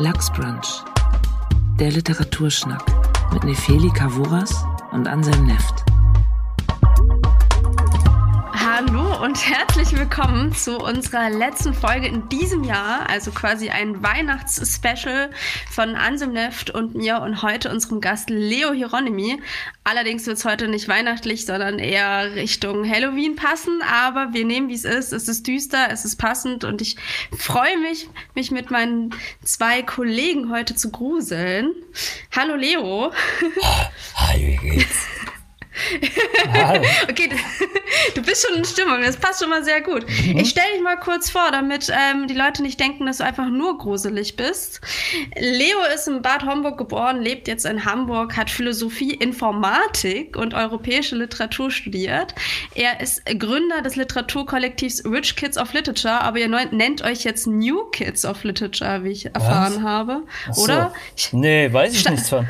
Lachsbrunch. Der Literaturschnack mit Nefeli Kavuras und Anselm Neft. Hallo und herzlich willkommen zu unserer letzten Folge in diesem Jahr, also quasi ein Weihnachtsspecial von Ansem Neft und mir und heute unserem Gast Leo Hieronymi. Allerdings wird es heute nicht weihnachtlich, sondern eher Richtung Halloween passen, aber wir nehmen, wie es ist. Es ist düster, es ist passend und ich freue mich, mich mit meinen zwei Kollegen heute zu gruseln. Hallo Leo. Hi, wie geht's? okay, du bist schon in Stimmung, das passt schon mal sehr gut. Mhm. Ich stelle dich mal kurz vor, damit ähm, die Leute nicht denken, dass du einfach nur gruselig bist. Leo ist in Bad Homburg geboren, lebt jetzt in Hamburg, hat Philosophie, Informatik und europäische Literatur studiert. Er ist Gründer des Literaturkollektivs Rich Kids of Literature, aber ihr nennt euch jetzt New Kids of Literature, wie ich erfahren Was? habe. Oder? So. Nee, weiß ich nichts von.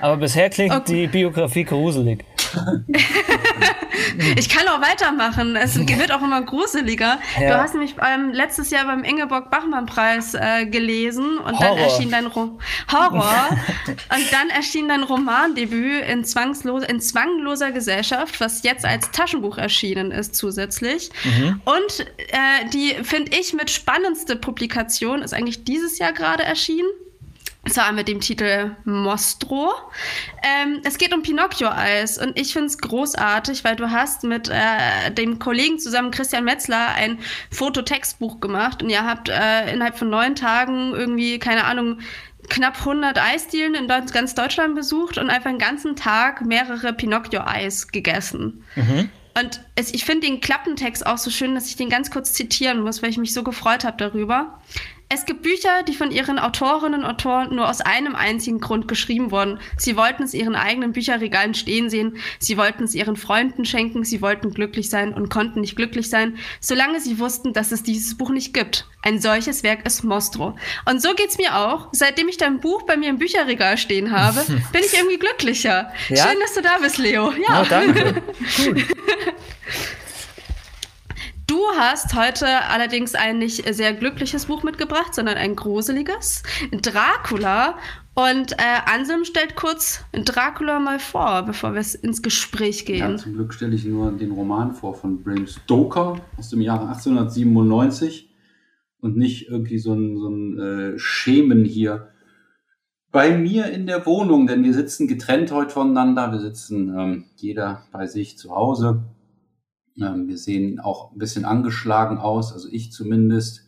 Aber bisher klingt okay. die Biografie gruselig. ich kann auch weitermachen. Es wird auch immer gruseliger. Ja. Du hast nämlich ähm, letztes Jahr beim Ingeborg-Bachmann-Preis äh, gelesen und Horror. dann erschien dein Ro Horror und dann erschien dein Romandebüt in, Zwangslos in Zwangloser Gesellschaft, was jetzt als Taschenbuch erschienen ist zusätzlich. Mhm. Und äh, die finde ich mit spannendste Publikation ist eigentlich dieses Jahr gerade erschienen. Zwar mit dem Titel Mostro. Ähm, es geht um Pinocchio-Eis und ich finde es großartig, weil du hast mit äh, dem Kollegen zusammen, Christian Metzler, ein Fototextbuch gemacht und ihr habt äh, innerhalb von neun Tagen irgendwie, keine Ahnung, knapp 100 Eisdielen in ganz Deutschland besucht und einfach einen ganzen Tag mehrere Pinocchio-Eis gegessen. Mhm. Und es, ich finde den Klappentext auch so schön, dass ich den ganz kurz zitieren muss, weil ich mich so gefreut habe darüber. Es gibt Bücher, die von ihren Autorinnen und Autoren nur aus einem einzigen Grund geschrieben wurden. Sie wollten es ihren eigenen Bücherregalen stehen sehen, sie wollten es ihren Freunden schenken, sie wollten glücklich sein und konnten nicht glücklich sein, solange sie wussten, dass es dieses Buch nicht gibt. Ein solches Werk ist Mostro. Und so geht's mir auch. Seitdem ich dein Buch bei mir im Bücherregal stehen habe, bin ich irgendwie glücklicher. Ja? Schön, dass du da bist, Leo. Ja, oh, danke. Cool. Du hast heute allerdings ein nicht sehr glückliches Buch mitgebracht, sondern ein gruseliges. Dracula. Und äh, Anselm stellt kurz Dracula mal vor, bevor wir ins Gespräch gehen. Ja, zum Glück stelle ich nur den Roman vor von Bram Stoker aus dem Jahre 1897 und nicht irgendwie so ein, so ein äh, Schemen hier bei mir in der Wohnung, denn wir sitzen getrennt heute voneinander. Wir sitzen ähm, jeder bei sich zu Hause. Ähm, wir sehen auch ein bisschen angeschlagen aus, also ich zumindest.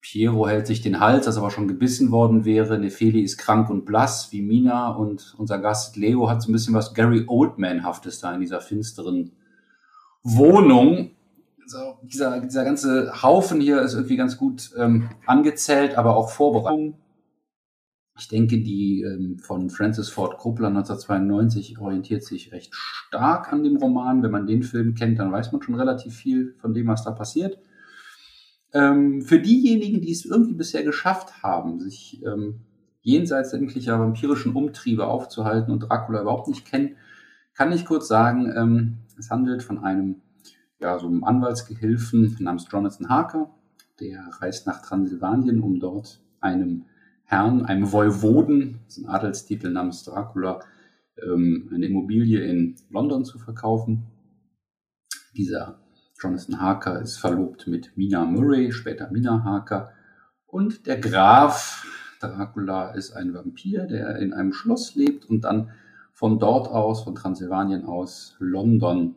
Piero hält sich den Hals, als aber schon gebissen worden wäre. Nefeli ist krank und blass wie Mina und unser Gast Leo hat so ein bisschen was Gary Oldman-haftes da in dieser finsteren Wohnung. Also dieser, dieser ganze Haufen hier ist irgendwie ganz gut ähm, angezählt, aber auch vorbereitet. Ich denke, die ähm, von Francis Ford Coppola 1992 orientiert sich recht stark an dem Roman. Wenn man den Film kennt, dann weiß man schon relativ viel von dem, was da passiert. Ähm, für diejenigen, die es irgendwie bisher geschafft haben, sich ähm, jenseits sämtlicher vampirischen Umtriebe aufzuhalten und Dracula überhaupt nicht kennen, kann ich kurz sagen, ähm, es handelt von einem, ja, so einem Anwaltsgehilfen namens Jonathan Harker. Der reist nach Transsilvanien, um dort einem Herrn, einem Voivoden, das ist ein Adelstitel namens Dracula, ähm, eine Immobilie in London zu verkaufen. Dieser Jonathan Harker ist verlobt mit Mina Murray, später Mina Harker. Und der Graf Dracula ist ein Vampir, der in einem Schloss lebt und dann von dort aus, von Transsilvanien aus, London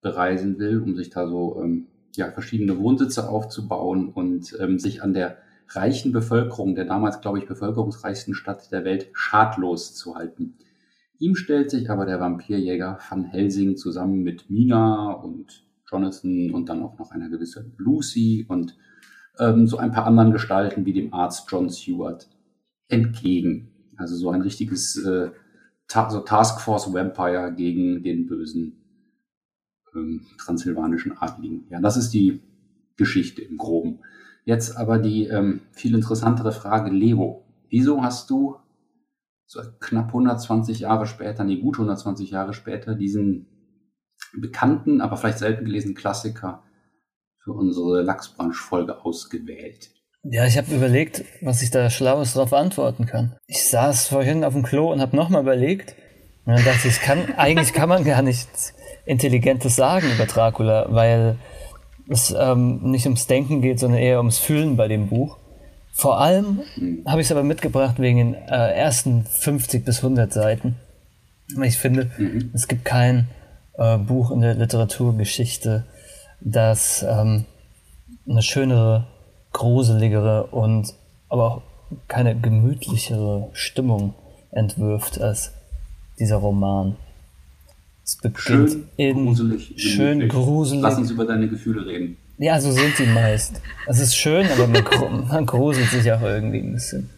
bereisen will, um sich da so ähm, ja, verschiedene Wohnsitze aufzubauen und ähm, sich an der reichen Bevölkerung, der damals, glaube ich, bevölkerungsreichsten Stadt der Welt, schadlos zu halten. Ihm stellt sich aber der Vampirjäger Van Helsing zusammen mit Mina und Jonathan und dann auch noch einer gewissen Lucy und ähm, so ein paar anderen Gestalten wie dem Arzt John Stewart entgegen. Also so ein richtiges äh, Ta so Taskforce Vampire gegen den bösen ähm, transsilvanischen Adligen. Ja, das ist die Geschichte im Groben. Jetzt aber die ähm, viel interessantere Frage, Leo. Wieso hast du so knapp 120 Jahre später, nee, gut 120 Jahre später, diesen bekannten, aber vielleicht selten gelesenen Klassiker für unsere Lachsbranche-Folge ausgewählt? Ja, ich habe überlegt, was ich da Schlaues drauf antworten kann. Ich saß vorhin auf dem Klo und habe nochmal überlegt. Und dann dachte ich, kann, eigentlich kann man gar nichts Intelligentes sagen über Dracula, weil es ähm, nicht ums Denken geht, sondern eher ums Fühlen bei dem Buch. Vor allem habe ich es aber mitgebracht wegen den äh, ersten 50 bis 100 Seiten. Ich finde, mhm. es gibt kein äh, Buch in der Literaturgeschichte, das ähm, eine schönere, gruseligere und aber auch keine gemütlichere Stimmung entwirft als dieser Roman. Es beginnt schön in gruselig. Schön gruselig. Lass uns über deine Gefühle reden. Ja, so sind die meist. Es ist schön, aber man, man gruselt sich auch irgendwie ein bisschen.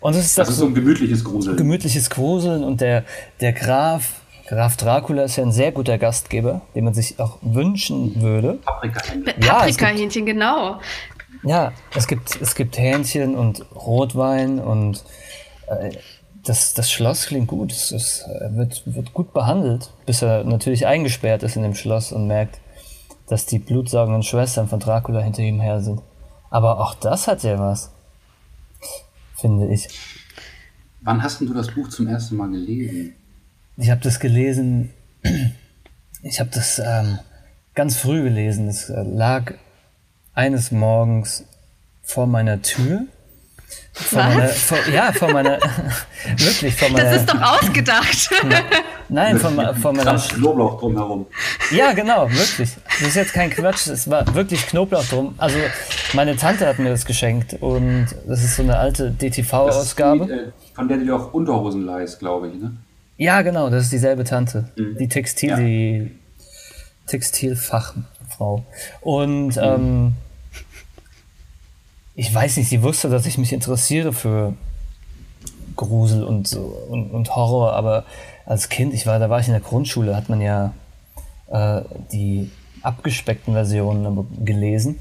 Und es ist das ist so ein gemütliches Gruseln. Gemütliches Gruseln und der, der Graf, Graf Dracula ist ja ein sehr guter Gastgeber, den man sich auch wünschen würde. Paprikahähnchen. Ja, Paprikahähnchen, genau. Ja, es gibt, es gibt Hähnchen und Rotwein und äh, das, das Schloss klingt gut. Es, es wird, wird gut behandelt, bis er natürlich eingesperrt ist in dem Schloss und merkt, dass die blutsaugenden Schwestern von Dracula hinter ihm her sind. Aber auch das hat ja was, finde ich. Wann hast du das Buch zum ersten Mal gelesen? Ich habe das gelesen, ich habe das ähm, ganz früh gelesen. Es äh, lag eines Morgens vor meiner Tür vor Was? Meiner, vor, ja, vor meiner. wirklich, vor meiner. Das ist doch ausgedacht. Nein, von, von meiner. Knoblauch drumherum. Ja, genau, wirklich. Das ist jetzt kein Quatsch, es war wirklich Knoblauch drum. Also, meine Tante hat mir das geschenkt und das ist so eine alte DTV-Ausgabe. Äh, von der du dir auch Unterhosen leihst, glaube ich, ne? Ja, genau, das ist dieselbe Tante. Mhm. Die Textil, ja. die Textilfachfrau. Und, mhm. ähm, ich weiß nicht, sie wusste, dass ich mich interessiere für Grusel und, und, und Horror, aber als Kind, ich war, da war ich in der Grundschule, hat man ja äh, die abgespeckten Versionen gelesen.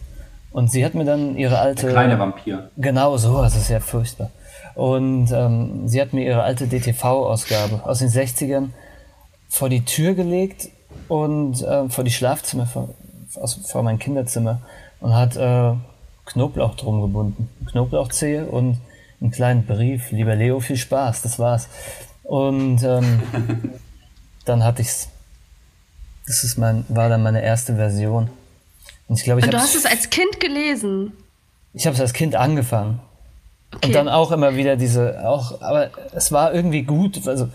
Und sie hat mir dann ihre alte. Der kleine Vampir. Genau so, das ist ja furchtbar. Und ähm, sie hat mir ihre alte DTV-Ausgabe aus den 60ern vor die Tür gelegt und äh, vor die Schlafzimmer, vor, vor mein Kinderzimmer und hat äh, Knoblauch drum gebunden. Knoblauchzehe und einen kleinen Brief. Lieber Leo, viel Spaß. Das war's. Und ähm, dann hatte ich's. Das ist mein, war dann meine erste Version. Und ich glaube, ich habe. Du hast es als Kind gelesen. Ich habe es als Kind angefangen. Okay. Und dann auch immer wieder diese, auch, aber es war irgendwie gut. Also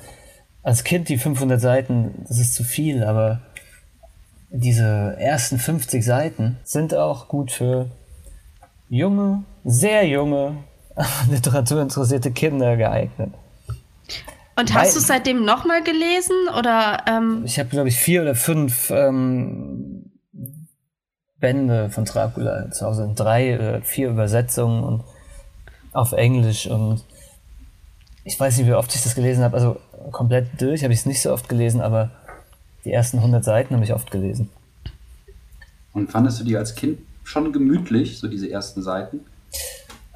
als Kind die 500 Seiten, das ist zu viel, aber diese ersten 50 Seiten sind auch gut für junge, sehr junge, literaturinteressierte Kinder geeignet. Und hast du es seitdem nochmal gelesen? Oder, ähm Ich habe, glaube ich, vier oder fünf ähm, Bände von Dracula zu Hause. Drei oder vier Übersetzungen und auf Englisch. Und ich weiß nicht, wie oft ich das gelesen habe. Also komplett durch habe ich es nicht so oft gelesen, aber die ersten 100 Seiten habe ich oft gelesen. Und fandest du die als Kind schon gemütlich, so diese ersten Seiten?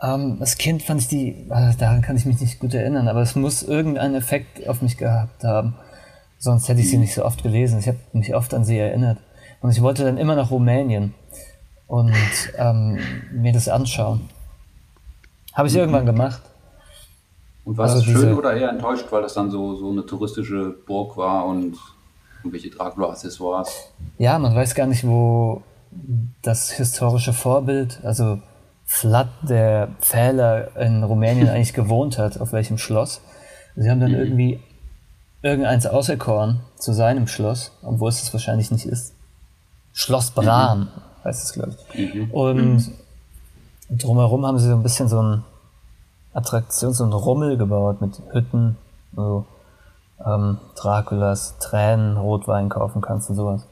Ähm, als Kind fand ich die, äh, daran kann ich mich nicht gut erinnern, aber es muss irgendeinen Effekt auf mich gehabt haben. Sonst hätte ich sie mhm. nicht so oft gelesen. Ich habe mich oft an sie erinnert. Und ich wollte dann immer nach Rumänien und ähm, mir das anschauen. Habe ich mhm. irgendwann gemacht. Und war also das schön oder eher enttäuscht, weil das dann so, so eine touristische Burg war und irgendwelche Dracula-Accessoires? Ja, man weiß gar nicht, wo, das historische Vorbild, also Vlad, der Pfähler in Rumänien eigentlich gewohnt hat, auf welchem Schloss. Sie haben dann mhm. irgendwie irgendeins auserkoren zu seinem Schloss, obwohl es das wahrscheinlich nicht ist. Schloss Bran mhm. heißt es, glaube ich. Mhm. Und drumherum haben sie so ein bisschen so ein Attraktion, so ein Rummel gebaut mit Hütten, wo ähm, Draculas Tränen, Rotwein kaufen kannst und sowas.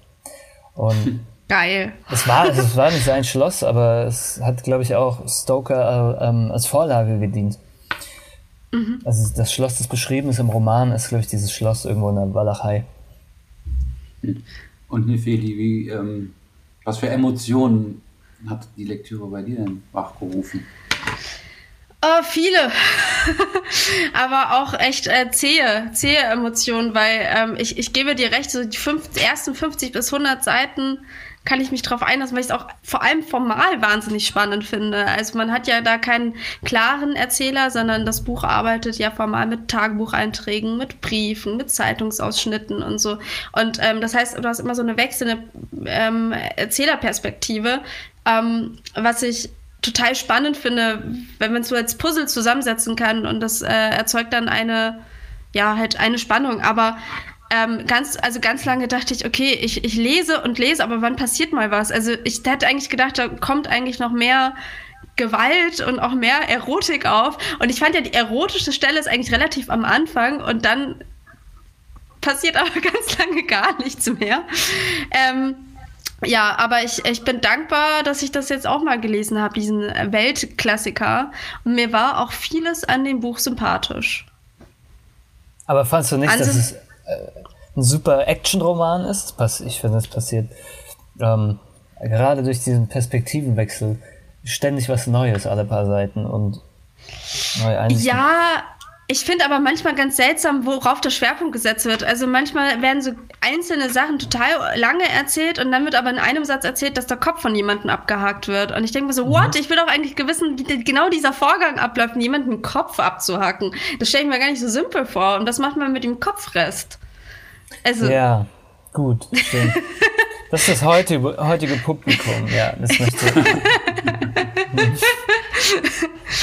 Und Geil. Es war, es war nicht sein Schloss, aber es hat, glaube ich, auch Stoker äh, ähm, als Vorlage gedient. Mhm. Also das Schloss, das beschrieben ist im Roman, ist, glaube ich, dieses Schloss irgendwo in der Walachei. Und Nefeli, wie, ähm, was für Emotionen hat die Lektüre bei dir denn wachgerufen? Oh, viele. Aber auch echt äh, zähe, zähe Emotionen, weil ähm, ich, ich gebe dir recht, so die fünf, ersten 50 bis 100 Seiten kann ich mich drauf einlassen, weil ich es auch vor allem formal wahnsinnig spannend finde. Also man hat ja da keinen klaren Erzähler, sondern das Buch arbeitet ja formal mit Tagebucheinträgen, mit Briefen, mit Zeitungsausschnitten und so. Und ähm, das heißt, du hast immer so eine wechselnde ähm, Erzählerperspektive, ähm, was ich total spannend finde, wenn man es so als Puzzle zusammensetzen kann und das äh, erzeugt dann eine, ja, halt eine Spannung. Aber ähm, ganz, also ganz lange dachte ich, okay, ich, ich lese und lese, aber wann passiert mal was? Also ich hätte eigentlich gedacht, da kommt eigentlich noch mehr Gewalt und auch mehr Erotik auf. Und ich fand ja, die erotische Stelle ist eigentlich relativ am Anfang und dann passiert aber ganz lange gar nichts mehr. Ähm, ja, aber ich, ich bin dankbar, dass ich das jetzt auch mal gelesen habe, diesen Weltklassiker. Und mir war auch vieles an dem Buch sympathisch. Aber fandst du nicht, also, dass es ein super Action-Roman ist? Ich finde, es passiert ähm, gerade durch diesen Perspektivenwechsel ständig was Neues alle paar Seiten und neue Einsichten. Ja, ich finde aber manchmal ganz seltsam, worauf der Schwerpunkt gesetzt wird. Also manchmal werden so einzelne Sachen total lange erzählt und dann wird aber in einem Satz erzählt, dass der Kopf von jemandem abgehakt wird. Und ich denke mir so, mhm. what? Ich will doch eigentlich gewissen, wie genau dieser Vorgang abläuft, jemanden den Kopf abzuhacken. Das stelle ich mir gar nicht so simpel vor. Und das macht man mit dem Kopfrest. Also, ja, gut, stimmt. Das ist das heutige, heutige Publikum, ja. Das möchte,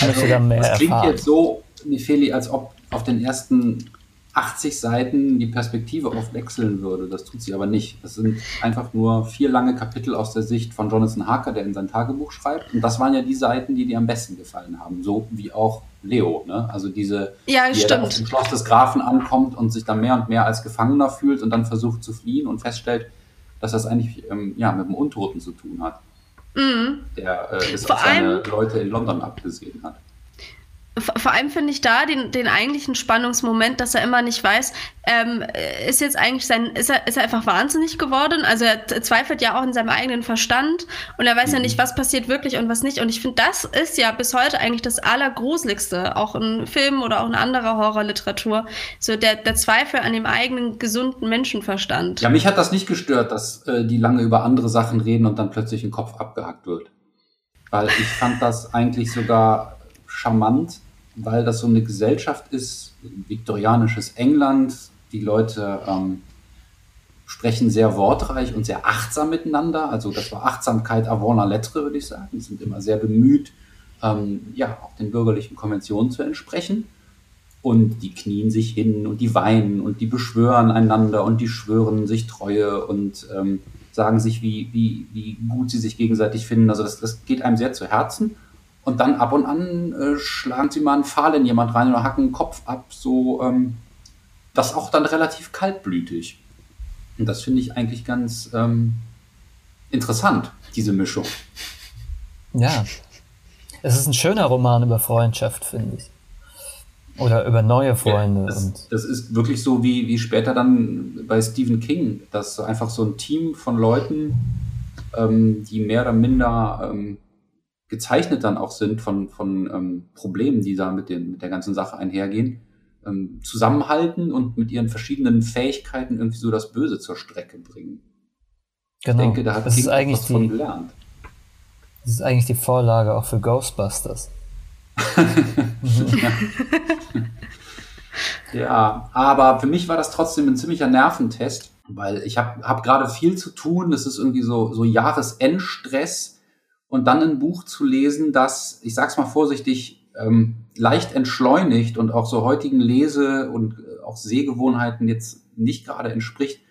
also, da mehr das klingt erfahren. jetzt so Nefeli, als ob auf den ersten 80 Seiten die Perspektive oft wechseln würde. Das tut sie aber nicht. Das sind einfach nur vier lange Kapitel aus der Sicht von Jonathan Harker, der in sein Tagebuch schreibt. Und das waren ja die Seiten, die dir am besten gefallen haben. So wie auch Leo. Ne? Also diese, ja, wie er aus dem Schloss des Grafen ankommt und sich dann mehr und mehr als Gefangener fühlt und dann versucht zu fliehen und feststellt, dass das eigentlich ähm, ja, mit dem Untoten zu tun hat. Mhm. Der äh, es auf seine Leute in London abgesehen hat vor allem finde ich da den, den eigentlichen Spannungsmoment, dass er immer nicht weiß, ähm, ist jetzt eigentlich sein, ist er, ist er einfach wahnsinnig geworden? Also er zweifelt ja auch in seinem eigenen Verstand und er weiß mhm. ja nicht, was passiert wirklich und was nicht. Und ich finde, das ist ja bis heute eigentlich das Allergruseligste, auch in Filmen oder auch in anderer Horrorliteratur. So der, der Zweifel an dem eigenen gesunden Menschenverstand. Ja, mich hat das nicht gestört, dass äh, die lange über andere Sachen reden und dann plötzlich ein Kopf abgehackt wird. Weil ich fand das eigentlich sogar charmant, weil das so eine Gesellschaft ist, viktorianisches England. Die Leute ähm, sprechen sehr wortreich und sehr achtsam miteinander. Also das war Achtsamkeit avant la lettre, würde ich sagen. Die sind immer sehr bemüht, ähm, ja, auch den bürgerlichen Konventionen zu entsprechen. Und die knien sich hin und die weinen und die beschwören einander und die schwören sich Treue und ähm, sagen sich, wie, wie, wie gut sie sich gegenseitig finden. Also das, das geht einem sehr zu Herzen. Und dann ab und an äh, schlagen sie mal einen Pfahl in jemand rein oder hacken den Kopf ab. So, ähm, das auch dann relativ kaltblütig. Und das finde ich eigentlich ganz ähm, interessant, diese Mischung. Ja. Es ist ein schöner Roman über Freundschaft, finde ich. Oder über neue Freunde. Ja, das, das, ist wirklich so wie, wie später dann bei Stephen King, dass einfach so ein Team von Leuten, ähm, die mehr oder minder ähm, gezeichnet dann auch sind von, von ähm, Problemen, die da mit, den, mit der ganzen Sache einhergehen, ähm, zusammenhalten und mit ihren verschiedenen Fähigkeiten irgendwie so das Böse zur Strecke bringen. Genau. Ich denke, da hat das King ist eigentlich was die, von gelernt. Das ist eigentlich die Vorlage auch für Ghostbusters. ja, aber für mich war das trotzdem ein ziemlicher Nerventest, weil ich habe hab gerade viel zu tun. Das ist irgendwie so, so Jahresendstress und dann ein Buch zu lesen, das, ich sag's mal vorsichtig, ähm, leicht entschleunigt und auch so heutigen Lese- und äh, auch Sehgewohnheiten jetzt nicht gerade entspricht,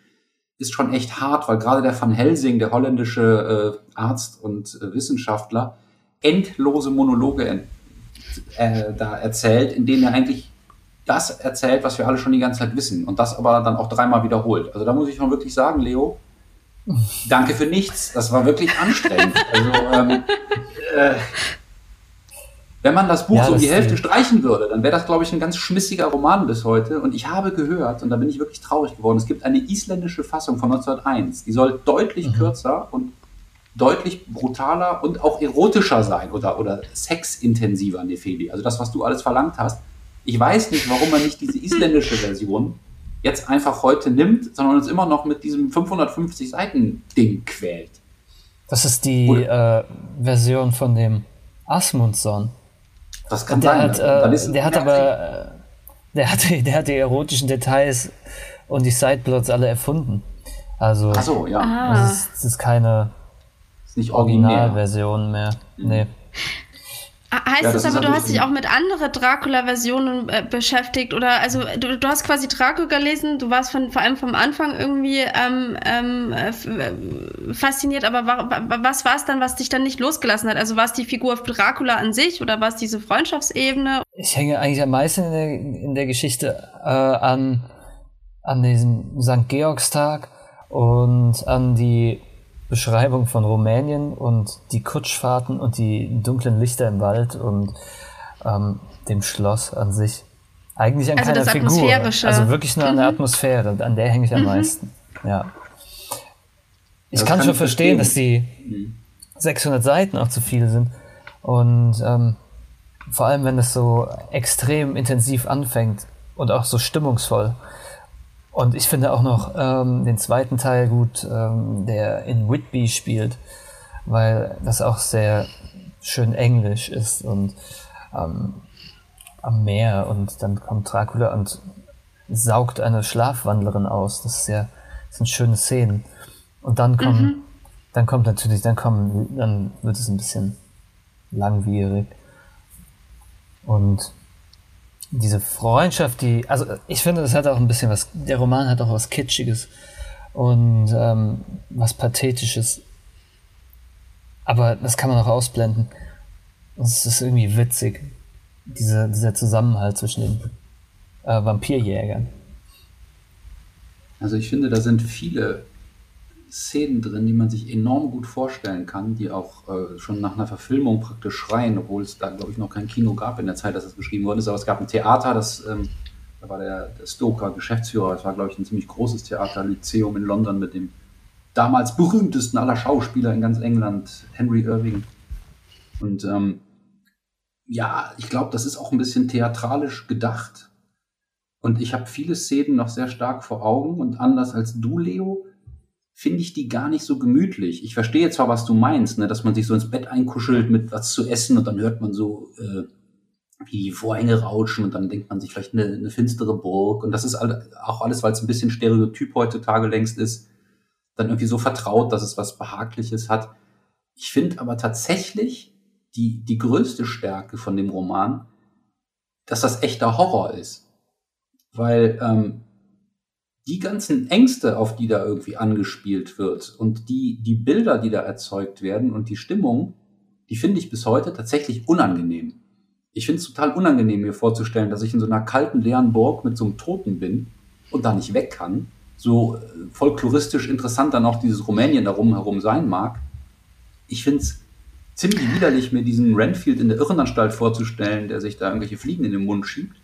ist schon echt hart, weil gerade der Van Helsing, der holländische äh, Arzt und äh, Wissenschaftler, endlose Monologe äh, da erzählt, in denen er eigentlich das erzählt, was wir alle schon die ganze Zeit wissen und das aber dann auch dreimal wiederholt. Also da muss ich schon wirklich sagen, Leo, Danke für nichts. Das war wirklich anstrengend. Also, ähm, äh, wenn man das Buch ja, so um die Hälfte streichen würde, dann wäre das, glaube ich, ein ganz schmissiger Roman bis heute. Und ich habe gehört, und da bin ich wirklich traurig geworden, es gibt eine isländische Fassung von 1901. Die soll deutlich mhm. kürzer und deutlich brutaler und auch erotischer sein oder, oder sexintensiver, Nefeli. Also das, was du alles verlangt hast. Ich weiß nicht, warum man nicht diese isländische Version jetzt einfach heute nimmt, sondern uns immer noch mit diesem 550 Seiten Ding quält. Das ist die äh, Version von dem Asmundsson. Das kann der sein. Hat, äh, der hat aber, äh, der hat, der hat die erotischen Details und die Sideplots alle erfunden. Also, Ach so, ja. Ah. das, ist, das ist keine Ist nicht originär. Originalversion mehr. Nee. Ah, Heißt Ja, das, das aber, du hast dich auch mit anderen Dracula-Versionen äh, beschäftigt oder also du, du hast quasi Dracula gelesen, du warst von, vor allem vom Anfang irgendwie ähm, ähm, äh, fasziniert, aber wa, wa, was war es dann, was dich dann nicht losgelassen hat? Also war es die Figur Dracula an sich oder war es diese Freundschaftsebene? Ich hänge eigentlich am meisten in der, in der Geschichte äh, an, an diesem St. Georgstag und an die Beschreibung von Rumänien und die Kutschfahrten und die dunklen Lichter im Wald und ähm, dem Schloss an sich. Eigentlich an Also keiner das Figur. Also wirklich nur an der Mhm. Atmosphäre. An der hänge ich am meisten. Ja. Ich Das kann kann schon ich verstehen, verstehen. dass die 600 Seiten auch zu viel sind. Und ähm, vor allem, wenn es so extrem intensiv anfängt und auch so stimmungsvoll. Und ich finde auch noch ähm, den zweiten Teil gut, ähm, der in Whitby spielt, weil das auch sehr schön englisch ist und ähm, am Meer und dann kommt Dracula und saugt eine Schlafwandlerin aus. Das ist ja, das sind schöne Szenen. Und dann kommen, dann kommt natürlich, dann kommen, dann wird es ein bisschen langwierig. Und diese Freundschaft, die, also ich finde, das hat auch ein bisschen was, der Roman hat auch was Kitschiges und ähm, was Pathetisches. Aber das kann man auch ausblenden. Es ist irgendwie witzig, diese, dieser Zusammenhalt zwischen den äh, Vampirjägern. Also ich finde, da sind viele Szenen drin, die man sich enorm gut vorstellen kann, die auch äh, schon nach einer Verfilmung praktisch schreien, obwohl es da, glaube ich, noch kein Kino gab in der Zeit, dass das geschrieben worden ist. Aber es gab ein Theater, das, ähm, da war der, der Stoker Geschäftsführer, das war, glaube ich, ein ziemlich großes Theater, Lyzeum in London mit dem damals berühmtesten aller Schauspieler in ganz England, Henry Irving. Und ähm, ja, ich glaube, das ist auch ein bisschen theatralisch gedacht. Und ich habe viele Szenen noch sehr stark vor Augen und anders als du, Leo, finde ich die gar nicht so gemütlich. Ich verstehe zwar, was du meinst, ne, dass man sich so ins Bett einkuschelt mit was zu essen und dann hört man so, äh, wie die Vorhänge rauschen und dann denkt man sich vielleicht eine, eine finstere Burg. Und das ist all, auch alles, weil es ein bisschen Stereotyp heutzutage längst ist, dann irgendwie so vertraut, dass es was Behagliches hat. Ich finde aber tatsächlich die, die größte Stärke von dem Roman, dass das echter Horror ist. Weil ähm, die ganzen Ängste, auf die da irgendwie angespielt wird und die, die Bilder, die da erzeugt werden und die Stimmung, die finde ich bis heute tatsächlich unangenehm. Ich finde es total unangenehm, mir vorzustellen, dass ich in so einer kalten, leeren Burg mit so einem Toten bin und da nicht weg kann. So äh, folkloristisch interessant dann auch dieses Rumänien darum herum sein mag. Ich finde es ziemlich widerlich, mir diesen Renfield in der Irrenanstalt vorzustellen, der sich da irgendwelche Fliegen in den Mund schiebt.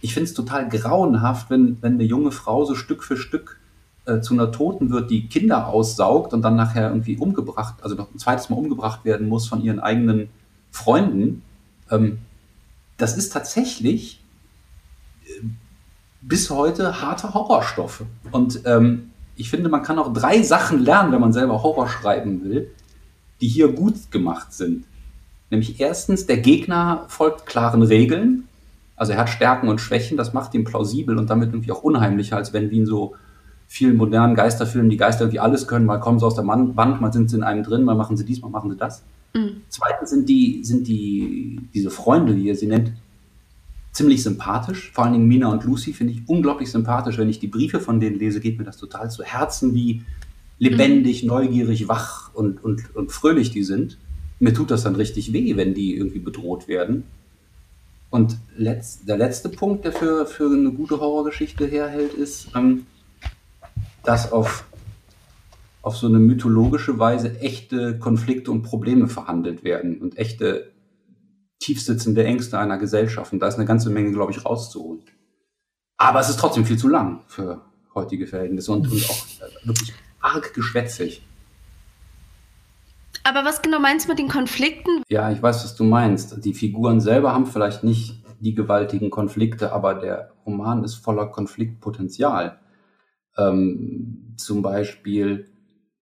Ich finde es total grauenhaft, wenn, wenn eine junge Frau so Stück für Stück äh, zu einer Toten wird, die Kinder aussaugt und dann nachher irgendwie umgebracht, also noch ein zweites Mal umgebracht werden muss von ihren eigenen Freunden. Ähm, das ist tatsächlich äh, bis heute harte Horrorstoffe. Und ähm, ich finde, man kann auch drei Sachen lernen, wenn man selber Horror schreiben will, die hier gut gemacht sind. Nämlich erstens, der Gegner folgt klaren Regeln. Also er hat Stärken und Schwächen, das macht ihn plausibel und damit irgendwie auch unheimlicher, als wenn wie in so vielen modernen Geisterfilmen die Geister irgendwie alles können, mal kommen sie aus der Wand, mal sind sie in einem drin, mal machen sie dies, mal machen sie das. Mhm. Zweitens sind die, sind die, diese Freunde, wie ihr sie nennt, ziemlich sympathisch. Vor allen Dingen Mina und Lucy finde ich unglaublich sympathisch. Wenn ich die Briefe von denen lese, geht mir das total zu Herzen, wie lebendig, neugierig, wach und, und, und fröhlich die sind. Mir tut das dann richtig weh, wenn die irgendwie bedroht werden. Und letzt, der letzte Punkt, der für, für eine gute Horrorgeschichte herhält, ist, ähm, dass auf, auf so eine mythologische Weise echte Konflikte und Probleme verhandelt werden und echte tiefsitzende Ängste einer Gesellschaft. Und da ist eine ganze Menge, glaube ich, rauszuholen. Aber es ist trotzdem viel zu lang für heutige Verhältnisse und, und auch äh, wirklich arg geschwätzig. Aber was genau meinst du mit den Konflikten? Ja, ich weiß, was du meinst. Die Figuren selber haben vielleicht nicht die gewaltigen Konflikte, aber der Roman ist voller Konfliktpotenzial. Ähm, zum Beispiel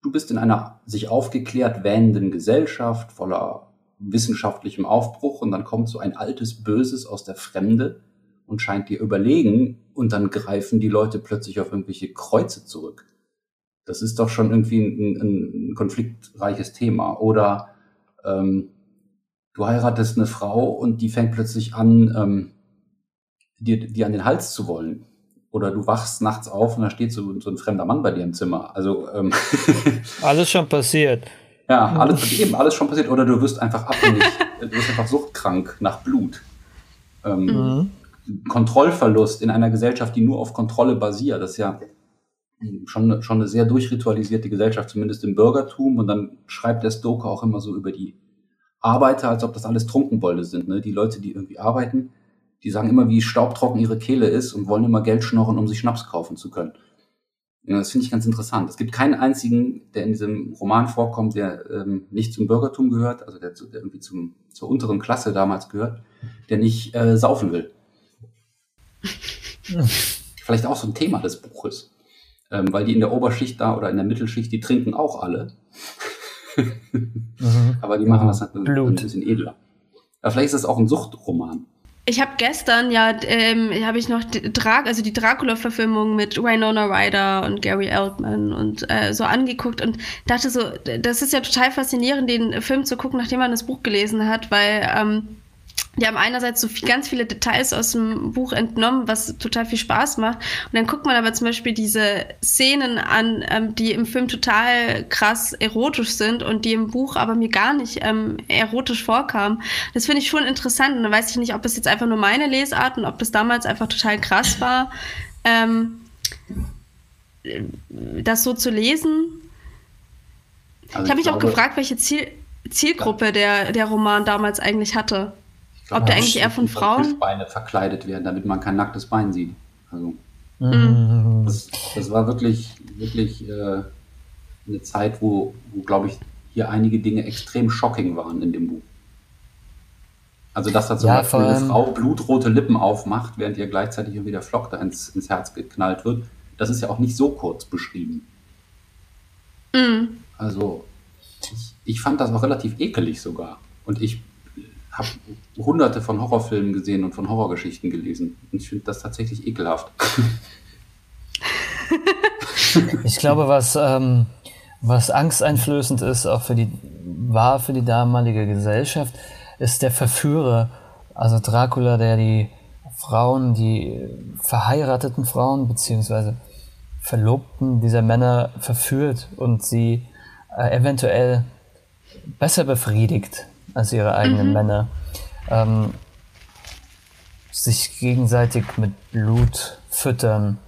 du bist in einer sich aufgeklärt wähnenden Gesellschaft voller wissenschaftlichem Aufbruch und dann kommt so ein altes Böses aus der Fremde und scheint dir überlegen und dann greifen die Leute plötzlich auf irgendwelche Kreuze zurück. Das ist doch schon irgendwie ein, ein, konfliktreiches Thema. Oder ähm, du heiratest eine Frau und die fängt plötzlich an, ähm, dir, dir an den Hals zu wollen. Oder du wachst nachts auf und da steht so, so ein fremder Mann bei dir im Zimmer. Also ähm, alles schon passiert. Ja, alles eben alles schon passiert. Oder du wirst einfach abhängig, du wirst einfach suchtkrank nach Blut. Ähm, mhm. Kontrollverlust in einer Gesellschaft, die nur auf Kontrolle basiert. Das ist ja schon, schon eine sehr durchritualisierte Gesellschaft, zumindest im Bürgertum. Und dann schreibt der Stoker auch immer so über die Arbeiter, als ob das alles Trunkenbolde sind. Ne? Die Leute, die irgendwie arbeiten, die sagen immer, wie staubtrocken ihre Kehle ist und wollen immer Geld schnorren, um sich Schnaps kaufen zu können. Ja, das finde ich ganz interessant. Es gibt keinen einzigen, der in diesem Roman vorkommt, der ähm, nicht zum Bürgertum gehört, also der, der irgendwie zum, zur unteren Klasse damals gehört, der nicht äh, saufen will. Vielleicht auch so ein Thema des Buches. Ähm, weil die in der Oberschicht da oder in der Mittelschicht, die trinken auch alle. mhm. Aber die machen das halt ein, ein bisschen edler. Aber vielleicht ist das auch ein Suchtroman. Ich habe gestern ja, ähm, habe ich noch Dra also die Dracula-Verfilmung mit Winona Ryder und Gary Oldman und äh, so angeguckt und dachte so, das ist ja total faszinierend, den Film zu gucken, nachdem man das Buch gelesen hat, weil ähm, die haben einerseits so viel, ganz viele Details aus dem Buch entnommen, was total viel Spaß macht. Und dann guckt man aber zum Beispiel diese Szenen an, ähm, die im Film total krass erotisch sind und die im Buch aber mir gar nicht ähm, erotisch vorkamen. Das finde ich schon interessant. Und dann weiß ich nicht, ob es jetzt einfach nur meine Lesart und ob das damals einfach total krass war, ähm, das so zu lesen. Also ich habe mich auch gefragt, welche Ziel Zielgruppe der, der Roman damals eigentlich hatte. Ob der eigentlich eher von Frauen? Beine verkleidet werden, damit man kein nacktes Bein sieht. Also, mhm. das, das, war wirklich, wirklich äh, eine Zeit, wo, wo glaube ich, hier einige Dinge extrem shocking waren in dem Buch. Also, dass da zum ja, Beispiel eine Frau blutrote Lippen aufmacht, während ihr gleichzeitig irgendwie der Flock da ins, ins Herz geknallt wird, das ist ja auch nicht so kurz beschrieben. Mhm. Also, ich, ich fand das auch relativ ekelig sogar. Und ich habe hunderte von Horrorfilmen gesehen und von Horrorgeschichten gelesen. Und ich finde das tatsächlich ekelhaft. ich glaube, was, ähm, was angsteinflößend ist, auch für die, war für die damalige Gesellschaft, ist der Verführer. Also Dracula, der die Frauen, die verheirateten Frauen beziehungsweise Verlobten dieser Männer verführt und sie äh, eventuell besser befriedigt als ihre eigenen mhm. Männer. Ähm, sich gegenseitig mit Blut füttern,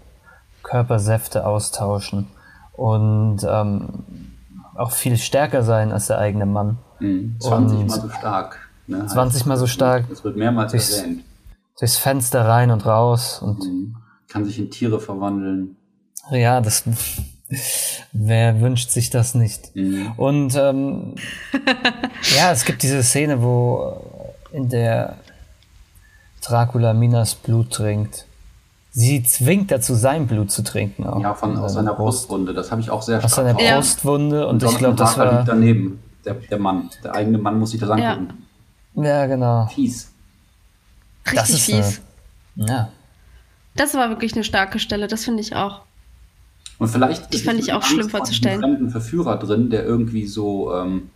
Körpersäfte austauschen und ähm, auch viel stärker sein als der eigene Mann. Mhm. 20 und mal so stark. Ne? 20 mal so stark. Das wird mehrmals durchs, erwähnt. Durchs Fenster rein und raus. Und mhm. Kann sich in Tiere verwandeln. Ja, das Wer wünscht sich das nicht? Mhm. Und ähm, ja, es gibt diese Szene, wo in der Dracula Minas Blut trinkt. Sie zwingt dazu, sein Blut zu trinken. Auch ja, von aus seiner Brustwunde. Das habe ich auch sehr stark. Aus seiner Brustwunde und, und ich glaube, das war liegt daneben. Der, der Mann, der eigene Mann muss sich das angucken. Ja, ja genau. Fies. Richtig das ist fies. Eine, ja. Das war wirklich eine starke Stelle. Das finde ich auch. Und vielleicht das fand ich auch schlimm vorzustellen. Ein Verführer drin, der irgendwie so ähm,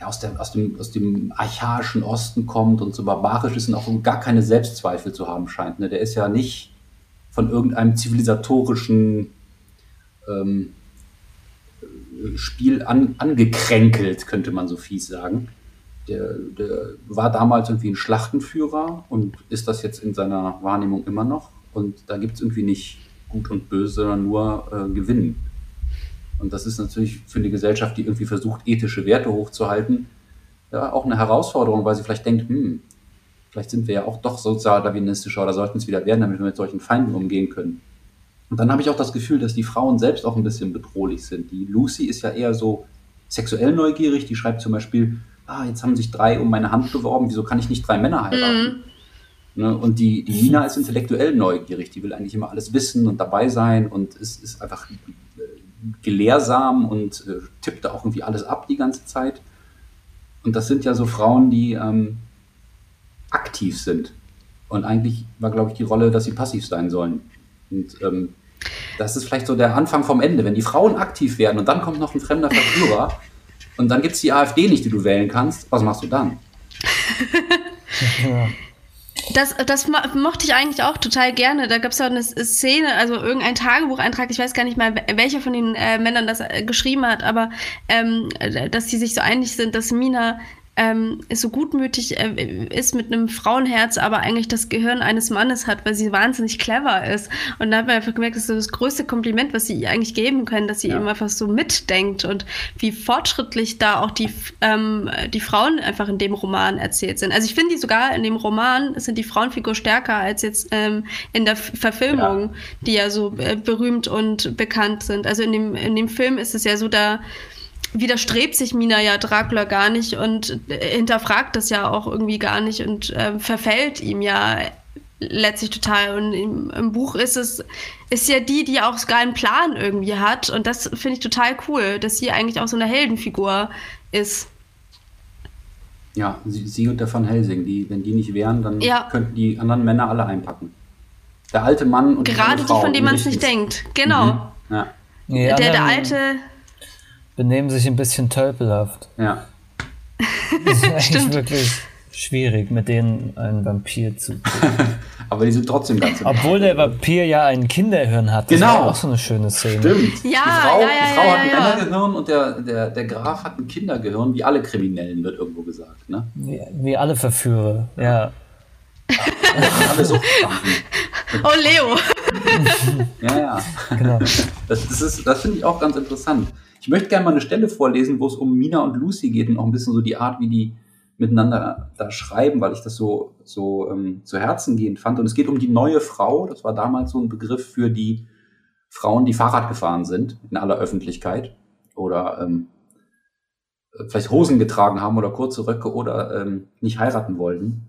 ja, aus, der, aus, dem, aus dem archaischen Osten kommt und so barbarisch ist und auch gar keine Selbstzweifel zu haben scheint. Ne? Der ist ja nicht von irgendeinem zivilisatorischen ähm, Spiel an, angekränkelt, könnte man so fies sagen. Der, der war damals irgendwie ein Schlachtenführer und ist das jetzt in seiner Wahrnehmung immer noch. Und da gibt es irgendwie nicht Gut und Böse, sondern nur äh, Gewinnen. Und das ist natürlich für eine Gesellschaft, die irgendwie versucht, ethische Werte hochzuhalten, ja, auch eine Herausforderung, weil sie vielleicht denkt, hm, vielleicht sind wir ja auch doch sozial-darwinistischer oder sollten es wieder werden, damit wir mit solchen Feinden umgehen können. Und dann habe ich auch das Gefühl, dass die Frauen selbst auch ein bisschen bedrohlich sind. Die Lucy ist ja eher so sexuell neugierig, die schreibt zum Beispiel, ah, jetzt haben sich drei um meine Hand beworben, wieso kann ich nicht drei Männer heiraten? Mhm. Ne? Und die, die Nina ist intellektuell neugierig, die will eigentlich immer alles wissen und dabei sein und ist, ist einfach gelehrsam und äh, tippte auch irgendwie alles ab die ganze Zeit. Und das sind ja so Frauen, die ähm, aktiv sind. Und eigentlich war, glaube ich, die Rolle, dass sie passiv sein sollen. Und ähm, das ist vielleicht so der Anfang vom Ende. Wenn die Frauen aktiv werden und dann kommt noch ein fremder Verführer und dann gibt es die AfD nicht, die du wählen kannst, was machst du dann? Das, das mochte ich eigentlich auch total gerne. Da gab es auch eine Szene, also irgendein Tagebucheintrag, ich weiß gar nicht mal, welcher von den äh, Männern das äh, geschrieben hat, aber ähm, dass sie sich so einig sind, dass Mina ähm, so gutmütig äh, ist mit einem Frauenherz, aber eigentlich das Gehirn eines Mannes hat, weil sie wahnsinnig clever ist. Und da hat man einfach gemerkt, das ist das größte Kompliment, was sie ihr eigentlich geben können, dass sie ja. eben einfach so mitdenkt und wie fortschrittlich da auch die, ähm, die Frauen einfach in dem Roman erzählt sind. Also ich finde die sogar in dem Roman sind die Frauenfigur stärker als jetzt ähm, in der Verfilmung, ja. die ja so äh, berühmt und bekannt sind. Also in dem, in dem Film ist es ja so, da widerstrebt sich Mina ja Dracula gar nicht und hinterfragt das ja auch irgendwie gar nicht und äh, verfällt ihm ja letztlich total. Und im, im, Buch ist es, ist ja die, die auch sogar einen Plan irgendwie hat. Und das finde ich total cool, dass sie eigentlich auch so eine Heldenfigur ist. Ja, sie, sie und der Van Helsing, die, wenn die nicht wären, dann ja. könnten die anderen Männer alle einpacken. Der alte Mann und Gerade die, Frau, von denen man es nicht denkt. Genau. Mhm. Ja. Der, der alte benehmen sich ein bisschen tölpelhaft. Ja. Das ist eigentlich wirklich schwierig, mit denen einen Vampir zu. Aber die sind trotzdem ganz Obwohl der Vampir ja ein Kinderhirn hat. Das genau. auch so eine schöne Szene. Stimmt. Ja, die Frau, ja, ja, die Frau ja, hat ein ja, Männergehirn und der, der, der Graf hat ein Kindergehirn, wie alle Kriminellen, wird irgendwo gesagt. Ne? Wie, wie alle Verführer, ja. alle so. Oh, Leo. ja, ja. Genau. Das, das, das finde ich auch ganz interessant. Ich möchte gerne mal eine Stelle vorlesen, wo es um Mina und Lucy geht und auch ein bisschen so die Art, wie die miteinander da schreiben, weil ich das so, so ähm, zu Herzen gehend fand. Und es geht um die neue Frau. Das war damals so ein Begriff für die Frauen, die Fahrrad gefahren sind in aller Öffentlichkeit oder ähm, vielleicht Hosen getragen haben oder kurze Röcke oder ähm, nicht heiraten wollten.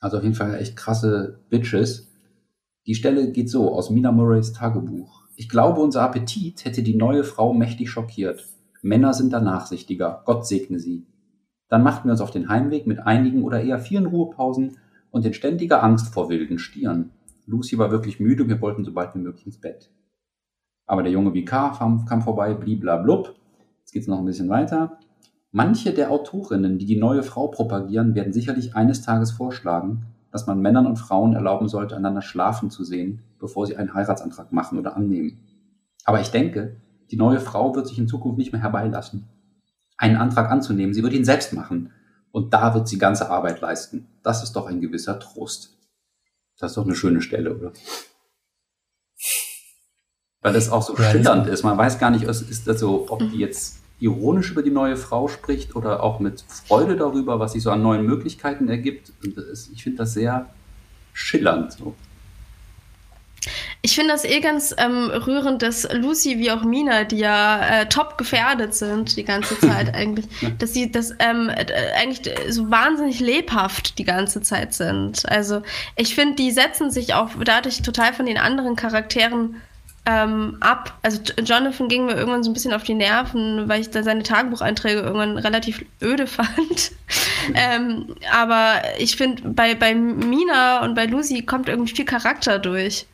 Also auf jeden Fall echt krasse Bitches. Die Stelle geht so aus Mina Murrays Tagebuch. Ich glaube, unser Appetit hätte die neue Frau mächtig schockiert. Männer sind da nachsichtiger. Gott segne sie. Dann machten wir uns auf den Heimweg mit einigen oder eher vielen Ruhepausen und in ständiger Angst vor wilden Stieren. Lucy war wirklich müde, wir wollten so bald wie möglich ins Bett. Aber der junge Vikar kam, kam vorbei, bliblablub. Jetzt geht's noch ein bisschen weiter. Manche der Autorinnen, die die neue Frau propagieren, werden sicherlich eines Tages vorschlagen, dass man Männern und Frauen erlauben sollte, einander schlafen zu sehen, bevor sie einen Heiratsantrag machen oder annehmen. Aber ich denke, die neue Frau wird sich in Zukunft nicht mehr herbeilassen, einen Antrag anzunehmen. Sie wird ihn selbst machen. Und da wird sie ganze Arbeit leisten. Das ist doch ein gewisser Trost. Das ist doch eine schöne Stelle, oder? Weil das auch so schillernd ist. Man weiß gar nicht, ist das so, ob die jetzt ironisch über die neue Frau spricht oder auch mit Freude darüber, was sich so an neuen Möglichkeiten ergibt. Ist, ich finde das sehr schillernd. So. Ich finde das eh ganz ähm, rührend, dass Lucy wie auch Mina, die ja äh, top gefährdet sind die ganze Zeit eigentlich, dass sie das ähm, äh, eigentlich so wahnsinnig lebhaft die ganze Zeit sind. Also ich finde, die setzen sich auch dadurch total von den anderen Charakteren ähm, ab. Also Jonathan ging mir irgendwann so ein bisschen auf die Nerven, weil ich da seine Tagebucheinträge irgendwann relativ öde fand. ähm, aber ich finde, bei, bei Mina und bei Lucy kommt irgendwie viel Charakter durch.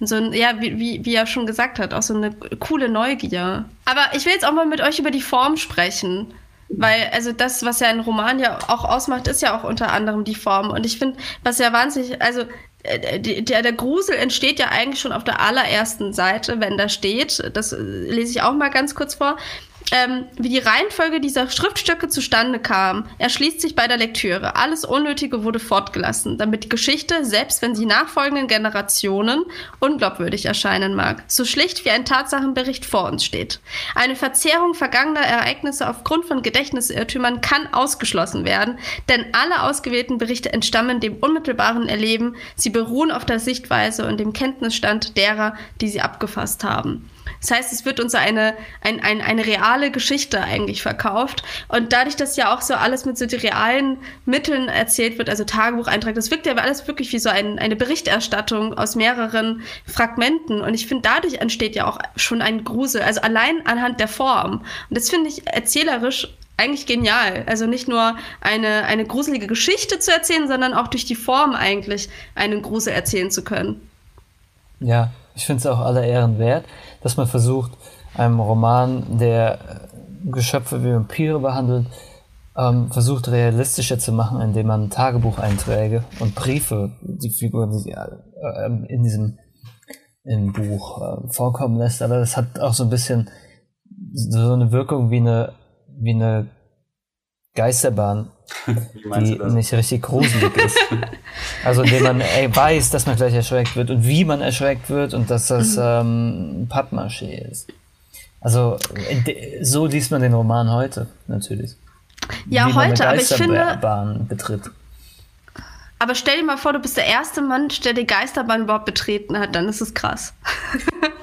Und so ein, ja, wie, wie, wie er schon gesagt hat, auch so eine coole Neugier. Aber ich will jetzt auch mal mit euch über die Form sprechen. Weil, also das, was ja ein Roman ja auch ausmacht, ist ja auch unter anderem die Form. Und ich finde, was ja wahnsinnig, also der, der Grusel entsteht ja eigentlich schon auf der allerersten Seite, wenn da steht. Das äh, lese ich auch mal ganz kurz vor ähm, wie die Reihenfolge dieser Schriftstücke zustande kam, erschließt sich bei der Lektüre. Alles Unnötige wurde fortgelassen, damit die Geschichte, selbst wenn sie nachfolgenden Generationen unglaubwürdig erscheinen mag, so schlicht wie ein Tatsachenbericht vor uns steht. Eine Verzehrung vergangener Ereignisse aufgrund von Gedächtnisirrtümern kann ausgeschlossen werden, denn alle ausgewählten Berichte entstammen dem unmittelbaren Erleben, sie beruhen auf der Sichtweise und dem Kenntnisstand derer, die sie abgefasst haben. Das heißt, es wird uns eine, ein, ein, eine reale Geschichte eigentlich verkauft. Und dadurch, dass ja auch so alles mit so realen Mitteln erzählt wird, also Tagebucheintrag, das wirkt ja alles wirklich wie so ein, eine Berichterstattung aus mehreren Fragmenten. Und ich finde, dadurch entsteht ja auch schon ein Grusel, also allein anhand der Form. Und das finde ich erzählerisch eigentlich genial. Also nicht nur eine, eine gruselige Geschichte zu erzählen, sondern auch durch die Form eigentlich einen Grusel erzählen zu können. Ja, ich finde es auch aller Ehren wert, dass man versucht, einem Roman, der äh, Geschöpfe wie Vampire behandelt, ähm, versucht realistischer zu machen, indem man Tagebucheinträge und Briefe, die Figuren die, äh, in diesem im Buch äh, vorkommen lässt. Aber das hat auch so ein bisschen so eine Wirkung wie eine wie eine Geisterbahn, die nicht richtig gruselig ist. also indem man ey, weiß, dass man gleich erschreckt wird und wie man erschreckt wird und dass das mhm. ähm, Pappmaché ist. Also so liest man den Roman heute natürlich. Ja, wie heute, aber ich finde. Bahn betritt. Aber stell dir mal vor, du bist der erste Mensch, der die Geisterbahn überhaupt betreten hat, dann ist es krass.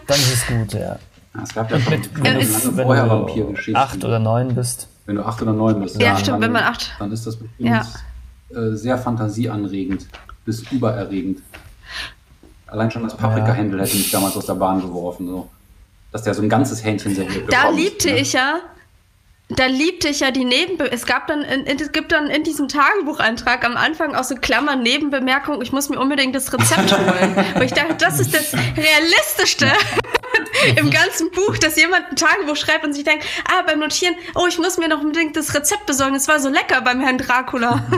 dann ist es gut, ja. Es gab ja schon mit, wenn, du, wenn Vampirgeschichten. acht oder neun bist. Wenn du acht oder neun bist. Ja, stimmt, dann, wenn man acht. Dann ist das bestimmt ja. äh, sehr fantasieanregend bis übererregend. Allein schon das Paprika-Händel hätte mich damals aus der Bahn geworfen. So. Dass der so ein ganzes Hähnchen serviert Da liebte ne? ich ja, da liebte ich ja die Nebenbe es gab dann in, es gibt dann in diesem Tagebucheintrag am Anfang auch so Klammern Nebenbemerkung, ich muss mir unbedingt das Rezept holen. Weil ich dachte, das ist das realistischste im ganzen Buch, dass jemand ein Tagebuch schreibt und sich denkt, ah, beim Notieren, oh, ich muss mir noch unbedingt das Rezept besorgen. Es war so lecker beim Herrn Dracula.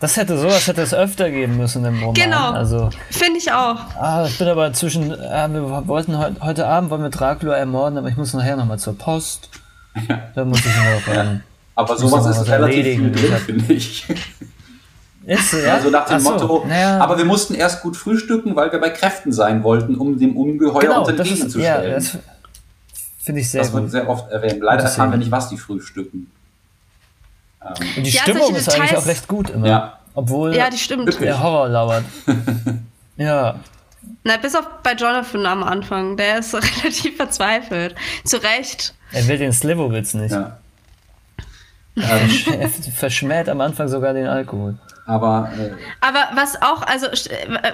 Das hätte sowas hätte es öfter geben müssen im Roman. Genau. Also, Finde ich auch. Ah, ich bin aber zwischen, äh, wir wollten heute, heute Abend wollen wir Dracula ermorden, aber ich muss nachher nochmal zur Post. Ja. Da muss ich noch. Ähm, aber sowas ist relativ viel drin, finde ich. Ist, ja? Also nach dem so, Motto, naja. aber wir mussten erst gut frühstücken, weil wir bei Kräften sein wollten, um dem Ungeheuer genau, uns entgegenzustellen. Ja, das finde ich sehr Das wird sehr oft erwähnt. Leider erfahren wir nicht, was die frühstücken. Ähm. Und die ja, Stimmung ist eigentlich auch recht gut immer. Ja. Obwohl ja, die stimmt. der Horror lauert. ja. Na, bis auf bei Jonathan am Anfang. Der ist relativ verzweifelt. Zu Recht. Er will den Slivovitz nicht. Ja. er verschmäht am Anfang sogar den Alkohol. Aber, äh, aber was auch, also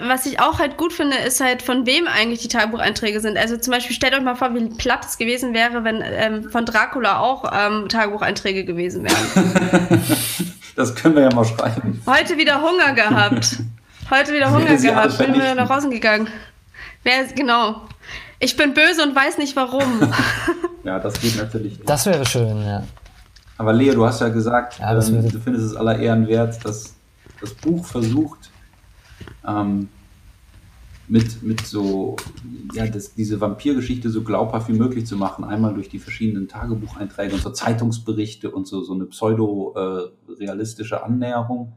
was ich auch halt gut finde, ist halt, von wem eigentlich die Tagebucheinträge sind. Also zum Beispiel stellt euch mal vor, wie platt es gewesen wäre, wenn ähm, von Dracula auch ähm, Tagebucheinträge gewesen wären. das können wir ja mal schreiben. Heute wieder Hunger gehabt. Heute wieder Hunger gehabt. Bin wieder nach Hause gegangen. Wer, genau. Ich bin böse und weiß nicht warum. ja, das geht natürlich. Nicht. Das wäre schön, ja. Aber Lea, du hast ja gesagt, ja, ähm, du findest es aller Ehren wert, dass das Buch versucht, ähm, mit, mit so, ja, das, diese Vampirgeschichte so glaubhaft wie möglich zu machen. Einmal durch die verschiedenen Tagebucheinträge und so Zeitungsberichte und so, so eine pseudo-realistische äh, Annäherung.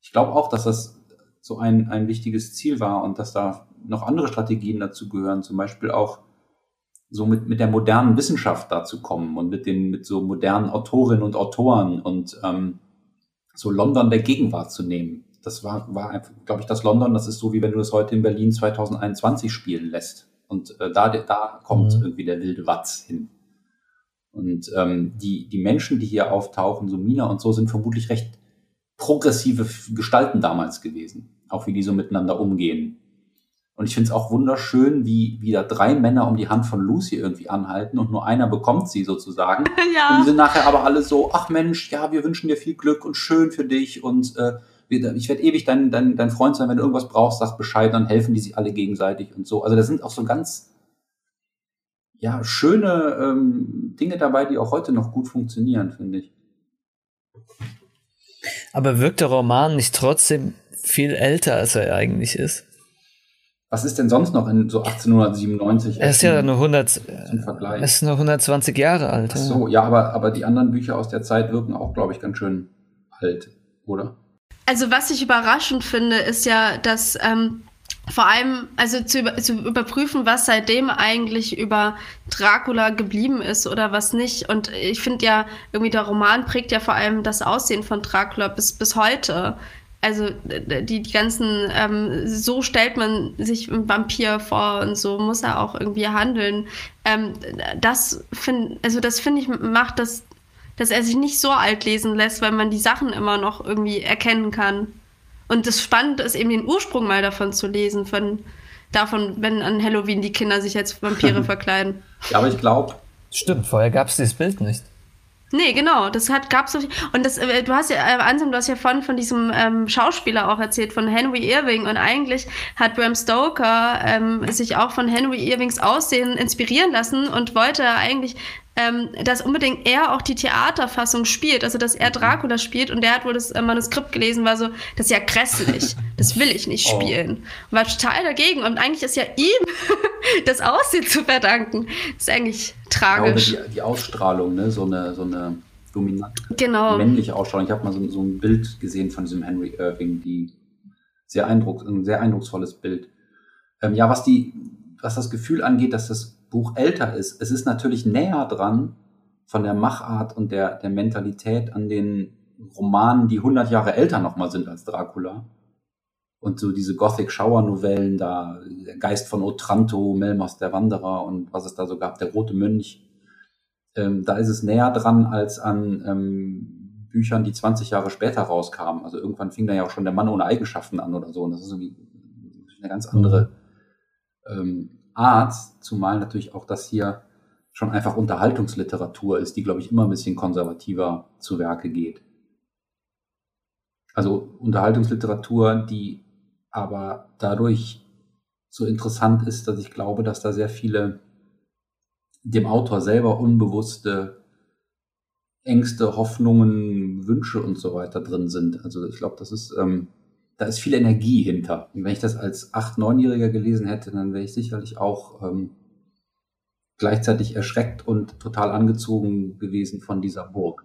Ich glaube auch, dass das so ein, ein wichtiges Ziel war und dass da noch andere Strategien dazu gehören, zum Beispiel auch so mit, mit der modernen Wissenschaft dazu kommen und mit den, mit so modernen Autorinnen und Autoren und ähm, so London der Gegenwart zu nehmen. Das war, war einfach, glaube ich, das London, das ist so, wie wenn du es heute in Berlin 2021 spielen lässt. Und äh, da, da kommt mhm. irgendwie der wilde Watz hin. Und ähm, die, die Menschen, die hier auftauchen, so Mina und so, sind vermutlich recht progressive Gestalten damals gewesen. Auch wie die so miteinander umgehen. Und ich finde es auch wunderschön, wie, wie da drei Männer um die Hand von Lucy irgendwie anhalten und nur einer bekommt sie sozusagen. Ja. Und die sind nachher aber alle so, ach Mensch, ja, wir wünschen dir viel Glück und schön für dich und äh, ich werde ewig dein, dein, dein Freund sein, wenn du irgendwas brauchst, sag Bescheid, dann helfen die sich alle gegenseitig und so. Also da sind auch so ganz ja, schöne ähm, Dinge dabei, die auch heute noch gut funktionieren, finde ich. Aber wirkt der Roman nicht trotzdem viel älter, als er eigentlich ist? Was ist denn sonst noch in so 1897? Er ist ja nur 100, zum Vergleich. Er ist nur 120 Jahre alt. Ach so, ja, aber, aber die anderen Bücher aus der Zeit wirken auch, glaube ich, ganz schön alt, oder? Also was ich überraschend finde, ist ja, dass ähm, vor allem, also zu, über, zu überprüfen, was seitdem eigentlich über Dracula geblieben ist oder was nicht. Und ich finde ja, irgendwie der Roman prägt ja vor allem das Aussehen von Dracula bis, bis heute. Also die, die ganzen, ähm, so stellt man sich einen Vampir vor und so muss er auch irgendwie handeln. Ähm, das finde, also das finde ich macht das, dass er sich nicht so alt lesen lässt, weil man die Sachen immer noch irgendwie erkennen kann. Und das Spannende ist eben den Ursprung mal davon zu lesen, von davon, wenn an Halloween die Kinder sich als Vampire verkleiden. Ja, aber ich glaube. Stimmt, vorher gab es dieses Bild nicht. Nee, genau, das hat gab's doch und das äh, du hast ja äh, Ansem, du hast ja vorhin von diesem ähm, Schauspieler auch erzählt von Henry Irving und eigentlich hat Bram Stoker ähm, sich auch von Henry Irvings Aussehen inspirieren lassen und wollte eigentlich ähm, dass unbedingt er auch die Theaterfassung spielt, also dass er Dracula spielt und der hat wohl das äh, Manuskript gelesen, war so, das ist ja grässlich, das will ich nicht oh. spielen. Oh. War total dagegen und eigentlich ist ja ihm das Aussehen zu verdanken. Das ist eigentlich tragisch. Ja, die, die, Ausstrahlung, ne? so eine, so eine dominante genau. männliche Ausstrahlung. Ich habe mal so, so, ein Bild gesehen von diesem Henry Irving, die sehr eindruck, ein sehr eindrucksvolles Bild. Ähm, ja, was die, was das Gefühl angeht, dass das Buch älter ist. Es ist natürlich näher dran von der Machart und der, der Mentalität an den Romanen, die 100 Jahre älter nochmal sind als Dracula. Und so diese Gothic Shower Novellen, da Geist von Otranto, Melmos der Wanderer und was es da so gab, der Rote Mönch. Ähm, da ist es näher dran als an ähm, Büchern, die 20 Jahre später rauskamen. Also irgendwann fing da ja auch schon der Mann ohne Eigenschaften an oder so. Und das ist irgendwie eine ganz andere ähm, Art, zumal natürlich auch das hier schon einfach Unterhaltungsliteratur ist, die, glaube ich, immer ein bisschen konservativer zu Werke geht. Also Unterhaltungsliteratur, die aber dadurch so interessant ist, dass ich glaube, dass da sehr viele dem Autor selber unbewusste Ängste, Hoffnungen, Wünsche und so weiter drin sind. Also ich glaube, das ist ähm, da ist viel Energie hinter. Und wenn ich das als 8-, 9-Jähriger gelesen hätte, dann wäre ich sicherlich auch ähm, gleichzeitig erschreckt und total angezogen gewesen von dieser Burg.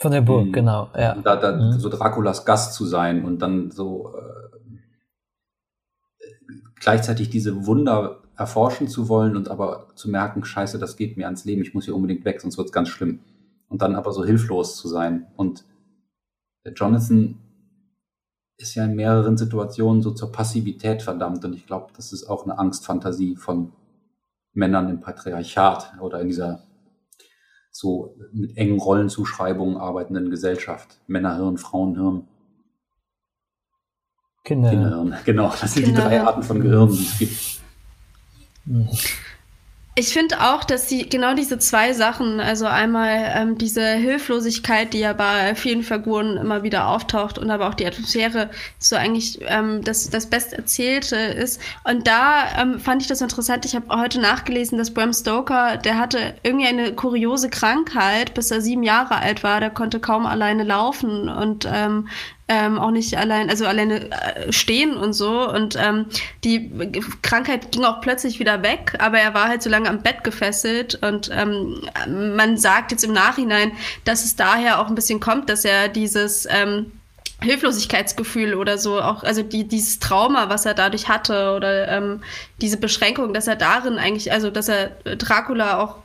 Von der Burg, mhm. genau, ja. Da, da, mhm. So Draculas Gast zu sein und dann so äh, gleichzeitig diese Wunder erforschen zu wollen und aber zu merken, scheiße, das geht mir ans Leben, ich muss hier unbedingt weg, sonst wird's ganz schlimm. Und dann aber so hilflos zu sein und der Jonathan ist ja in mehreren Situationen so zur Passivität verdammt und ich glaube, das ist auch eine Angstfantasie von Männern im Patriarchat oder in dieser so mit engen Rollenzuschreibungen arbeitenden Gesellschaft. Männerhirn, Frauenhirn. Kinderhirn. Kinderhirn. Genau, das sind Kinderhirn. die drei Arten von Gehirn, die es gibt. Ich finde auch, dass sie genau diese zwei Sachen, also einmal ähm, diese Hilflosigkeit, die ja bei vielen Figuren immer wieder auftaucht und aber auch die Atmosphäre so eigentlich ähm, das, das Besterzählte ist. Und da ähm, fand ich das interessant. Ich habe heute nachgelesen, dass Bram Stoker, der hatte irgendwie eine kuriose Krankheit, bis er sieben Jahre alt war. Der konnte kaum alleine laufen und ähm, ähm, auch nicht allein, also alleine äh, stehen und so. Und ähm, die Krankheit ging auch plötzlich wieder weg, aber er war halt so lange am Bett gefesselt. Und ähm, man sagt jetzt im Nachhinein, dass es daher auch ein bisschen kommt, dass er dieses ähm, Hilflosigkeitsgefühl oder so, auch, also die, dieses Trauma, was er dadurch hatte, oder ähm, diese Beschränkung, dass er darin eigentlich, also dass er Dracula auch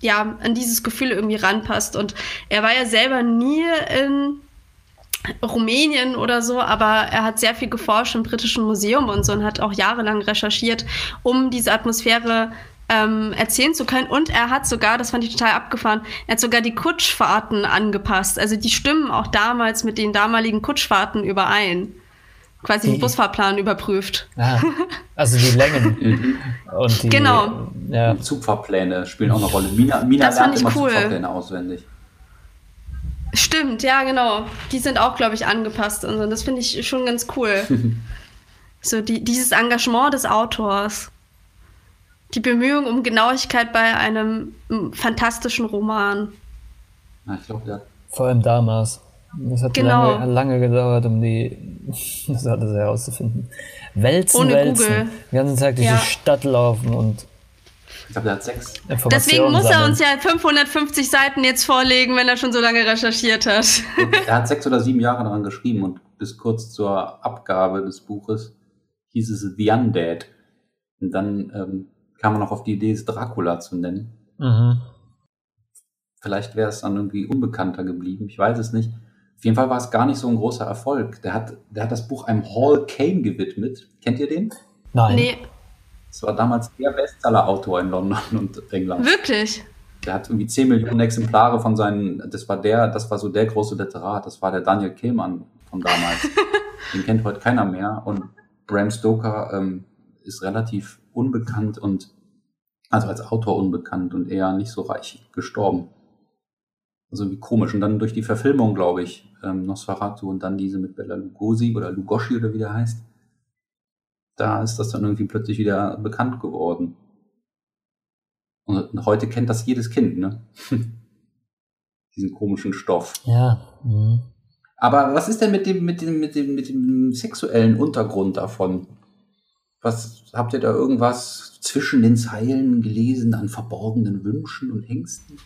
ja an dieses Gefühl irgendwie ranpasst. Und er war ja selber nie in Rumänien oder so, aber er hat sehr viel geforscht im Britischen Museum und so und hat auch jahrelang recherchiert, um diese Atmosphäre ähm, erzählen zu können. Und er hat sogar, das fand ich total abgefahren, er hat sogar die Kutschfahrten angepasst. Also die stimmen auch damals mit den damaligen Kutschfahrten überein. Quasi den Busfahrplan überprüft. Ah, also die Längen. und die, genau. Ja. Zugfahrpläne spielen auch eine Rolle. Mina, Mina das lernt immer cool. Zugfahrpläne auswendig. Stimmt, ja, genau. Die sind auch, glaube ich, angepasst und so. Das finde ich schon ganz cool. so die, dieses Engagement des Autors. Die Bemühung um Genauigkeit bei einem fantastischen Roman. Ja, ich glaube, ja. Vor allem damals. Das hat genau. lange, lange gedauert, um die das alles herauszufinden. Wälzen, Ohne Wälzen. Google. Die ganze Zeit durch ja. die Stadt laufen und ich glaube, er hat sechs. Deswegen muss er uns ja 550 Seiten jetzt vorlegen, wenn er schon so lange recherchiert hat. er hat sechs oder sieben Jahre daran geschrieben und bis kurz zur Abgabe des Buches hieß es The Undead. Und dann ähm, kam man noch auf die Idee, es Dracula zu nennen. Mhm. Vielleicht wäre es dann irgendwie unbekannter geblieben, ich weiß es nicht. Auf jeden Fall war es gar nicht so ein großer Erfolg. Der hat, der hat das Buch einem Hall Caine gewidmet. Kennt ihr den? Nein. Nee. Das war damals der Bestseller-Autor in London und England. Wirklich? Der hat irgendwie 10 Millionen Exemplare von seinen, das war der, das war so der große Literat, das war der Daniel Kehlmann von damals. Den kennt heute keiner mehr. Und Bram Stoker ähm, ist relativ unbekannt und also als Autor unbekannt und eher nicht so reich gestorben. Also wie komisch. Und dann durch die Verfilmung, glaube ich, ähm, Nosferatu und dann diese mit Bella Lugosi oder Lugosi oder wie der heißt, da ist das dann irgendwie plötzlich wieder bekannt geworden. Und heute kennt das jedes Kind, ne? Diesen komischen Stoff. Ja. Mhm. Aber was ist denn mit dem, mit dem, mit dem, mit dem sexuellen Untergrund davon? Was habt ihr da irgendwas zwischen den Zeilen gelesen an verborgenen Wünschen und Ängsten?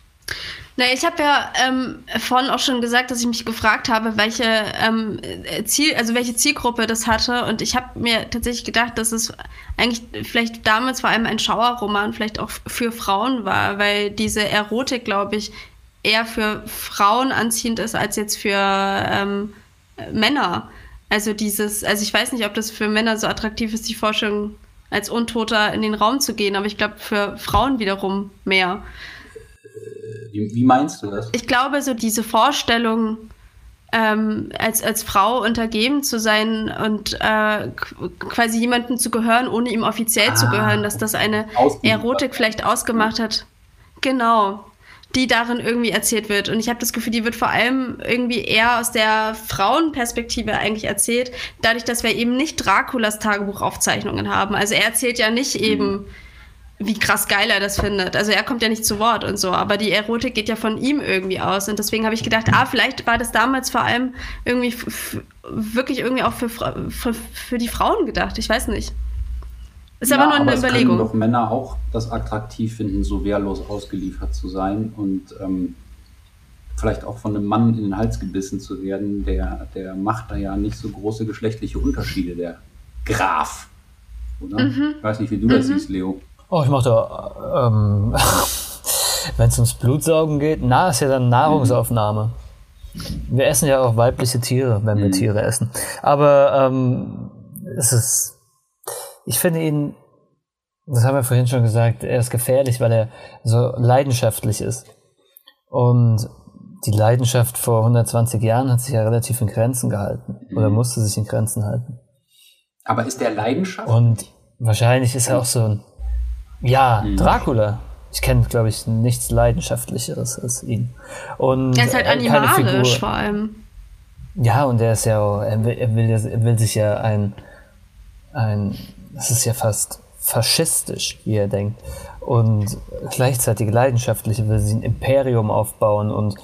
Na, ich habe ja ähm, vorhin auch schon gesagt, dass ich mich gefragt habe, welche ähm, Ziel, also welche Zielgruppe das hatte. Und ich habe mir tatsächlich gedacht, dass es eigentlich vielleicht damals vor allem ein Schauerroman vielleicht auch für Frauen war, weil diese Erotik, glaube ich, eher für Frauen anziehend ist als jetzt für ähm, Männer. Also dieses, also ich weiß nicht, ob das für Männer so attraktiv ist, die Forschung als Untoter in den Raum zu gehen, aber ich glaube für Frauen wiederum mehr. Wie, wie, meinst du das? Ich glaube, so diese Vorstellung, ähm, als, als Frau untergeben zu sein und äh, quasi jemandem zu gehören, ohne ihm offiziell ah, zu gehören, dass das eine Erotik vielleicht ausgemacht hat. Genau die darin irgendwie erzählt wird. Und ich habe das Gefühl, die wird vor allem irgendwie eher aus der Frauenperspektive eigentlich erzählt, dadurch, dass wir eben nicht Draculas Tagebuchaufzeichnungen haben. Also er erzählt ja nicht mhm. Wie krass geil er das findet. Also er kommt ja nicht zu Wort und so, aber die Erotik geht ja von ihm irgendwie aus. Und deswegen habe ich gedacht, ah, vielleicht war das damals vor allem irgendwie wirklich irgendwie auch für, für, für die Frauen gedacht. Ich weiß nicht. Ist ja, aber nur eine aber Überlegung. Es können doch Männer auch das attraktiv finden, so wehrlos ausgeliefert zu sein und ähm, vielleicht auch von einem Mann in den Hals gebissen zu werden. Der, der macht da ja nicht so große geschlechtliche Unterschiede, der Graf. Oder? Mhm. Ich weiß nicht, wie du mhm. das siehst, Leo. Oh, ich mach da, ähm, wenn es ums Blutsaugen geht, na, ist ja dann Nahrungsaufnahme. Wir essen ja auch weibliche Tiere, wenn wir mhm. Tiere essen. Aber ähm, es ist ich finde ihn, das haben wir vorhin schon gesagt, er ist gefährlich, weil er so leidenschaftlich ist. Und die Leidenschaft vor 120 Jahren hat sich ja relativ in Grenzen gehalten oder mhm. musste sich in Grenzen halten. Aber ist der Leidenschaft? Und wahrscheinlich ist er auch so ein, ja, mhm. Dracula. Ich kenne, glaube ich, nichts Leidenschaftlicheres als ihn. Und er ist halt animalisch vor allem. Ja, und er ist ja auch, er will, er will, er will sich ja ein, ein das ist ja fast faschistisch, wie er denkt. Und gleichzeitig leidenschaftlich will sie ein Imperium aufbauen und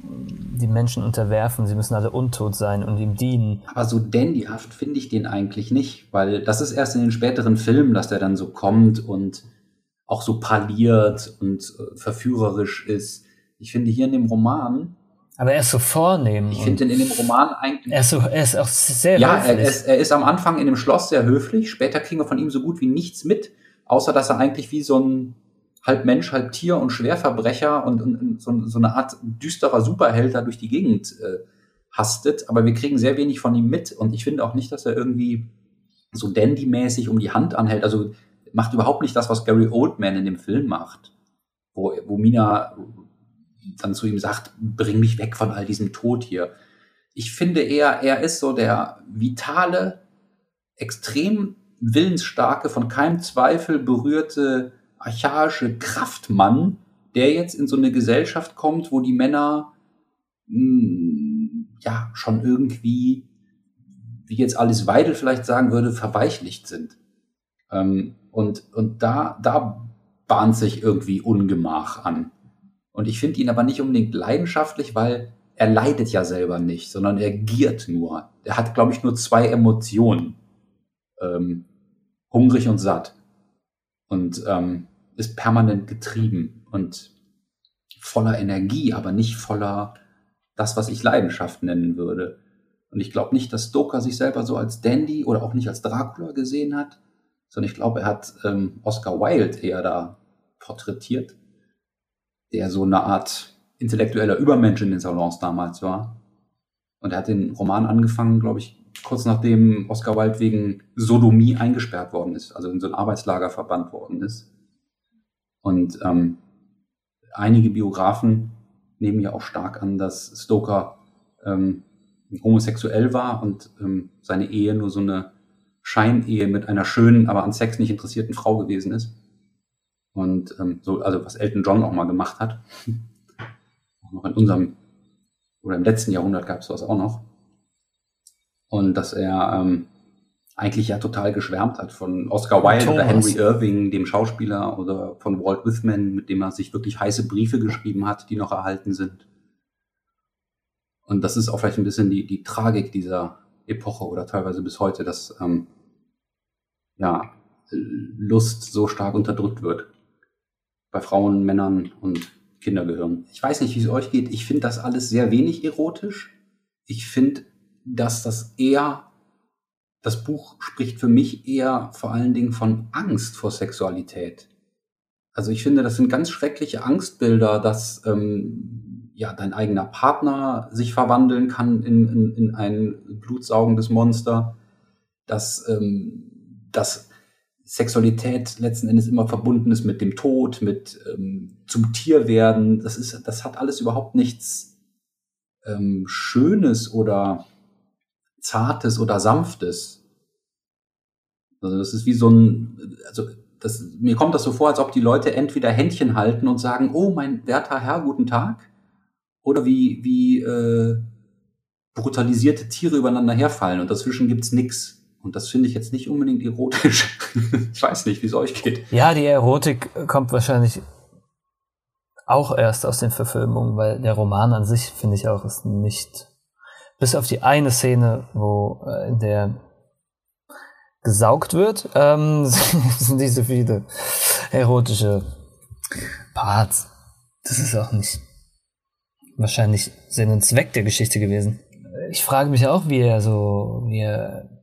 die Menschen unterwerfen, sie müssen alle untot sein und ihm dienen. Aber so dandyhaft finde ich den eigentlich nicht, weil das ist erst in den späteren Filmen, dass der dann so kommt und auch so parliert und äh, verführerisch ist. Ich finde hier in dem Roman aber er ist so vornehm. Ich finde ihn in dem Roman eigentlich. Er ist, so, er ist auch sehr ja, höflich. Ja, er ist, er ist am Anfang in dem Schloss sehr höflich. Später kriegen wir von ihm so gut wie nichts mit, außer dass er eigentlich wie so ein halb Mensch, halb Tier und Schwerverbrecher und, und, und so, so, eine Art düsterer Superheld da durch die Gegend äh, hastet. Aber wir kriegen sehr wenig von ihm mit. Und ich finde auch nicht, dass er irgendwie so dandy-mäßig um die Hand anhält. Also macht überhaupt nicht das, was Gary Oldman in dem Film macht. Wo, wo Mina dann zu ihm sagt, bring mich weg von all diesem Tod hier. Ich finde eher, er ist so der vitale, extrem willensstarke, von keinem Zweifel berührte, archaische Kraftmann, der jetzt in so eine Gesellschaft kommt, wo die Männer mh, hm, ja schon irgendwie, wie jetzt Alice Weidel vielleicht sagen würde, verweichlicht sind. Ähm, und, und da, da bahnt sich irgendwie Ungemach an. Und ich finde ihn aber nicht unbedingt leidenschaftlich, weil er leidet ja selber nicht, sondern er giert nur. Er hat, glaube ich, nur zwei Emotionen. Ähm, hungrig und satt. Und ähm, ist permanent getrieben und voller Energie, aber nicht voller das, was ich Leidenschaft nennen würde. Und ich glaube nicht, dass Stoker sich selber so als Dandy oder auch nicht als Dracula gesehen hat, sondern ich glaube, er hat ähm, Oscar Wilde eher da porträtiert der so eine Art intellektueller Übermensch in den Salons damals war. Und er hat den Roman angefangen, glaube ich, kurz nachdem Oscar Wilde wegen Sodomie eingesperrt worden ist, also in so ein Arbeitslager verbannt worden ist. Und ähm, einige Biografen nehmen ja auch stark an, dass Stoker ähm, homosexuell war und ähm, seine Ehe nur so eine Scheinehe mit einer schönen, aber an Sex nicht interessierten Frau gewesen ist. Und ähm, so, also was Elton John auch mal gemacht hat. auch noch in unserem oder im letzten Jahrhundert gab es sowas auch noch. Und dass er ähm, eigentlich ja total geschwärmt hat von Oscar Wilde Thomas. oder Henry Irving, dem Schauspieler, oder von Walt Whitman, mit dem er sich wirklich heiße Briefe geschrieben hat, die noch erhalten sind. Und das ist auch vielleicht ein bisschen die, die Tragik dieser Epoche oder teilweise bis heute, dass ähm, ja, Lust so stark unterdrückt wird. Bei Frauen, Männern und Kindergehirn. Ich weiß nicht, wie es euch geht. Ich finde das alles sehr wenig erotisch. Ich finde, dass das eher, das Buch spricht für mich eher vor allen Dingen von Angst vor Sexualität. Also ich finde, das sind ganz schreckliche Angstbilder, dass ähm, ja dein eigener Partner sich verwandeln kann in, in, in ein blutsaugendes Monster, dass, ähm, dass Sexualität letzten Endes immer verbunden ist mit dem Tod, mit ähm, zum Tier werden. Das ist, das hat alles überhaupt nichts ähm, Schönes oder Zartes oder Sanftes. Also das ist wie so ein, also das, mir kommt das so vor, als ob die Leute entweder Händchen halten und sagen, oh mein werter Herr, guten Tag, oder wie, wie äh, brutalisierte Tiere übereinander herfallen und dazwischen gibt's nix. Und das finde ich jetzt nicht unbedingt erotisch. ich weiß nicht, wie es euch geht. Ja, die Erotik kommt wahrscheinlich auch erst aus den Verfilmungen, weil der Roman an sich, finde ich auch, ist nicht. Bis auf die eine Szene, wo äh, in der gesaugt wird, ähm, sind nicht so viele erotische Parts. Das ist auch nicht wahrscheinlich Sinn und Zweck der Geschichte gewesen. Ich frage mich auch, wie er so, wie er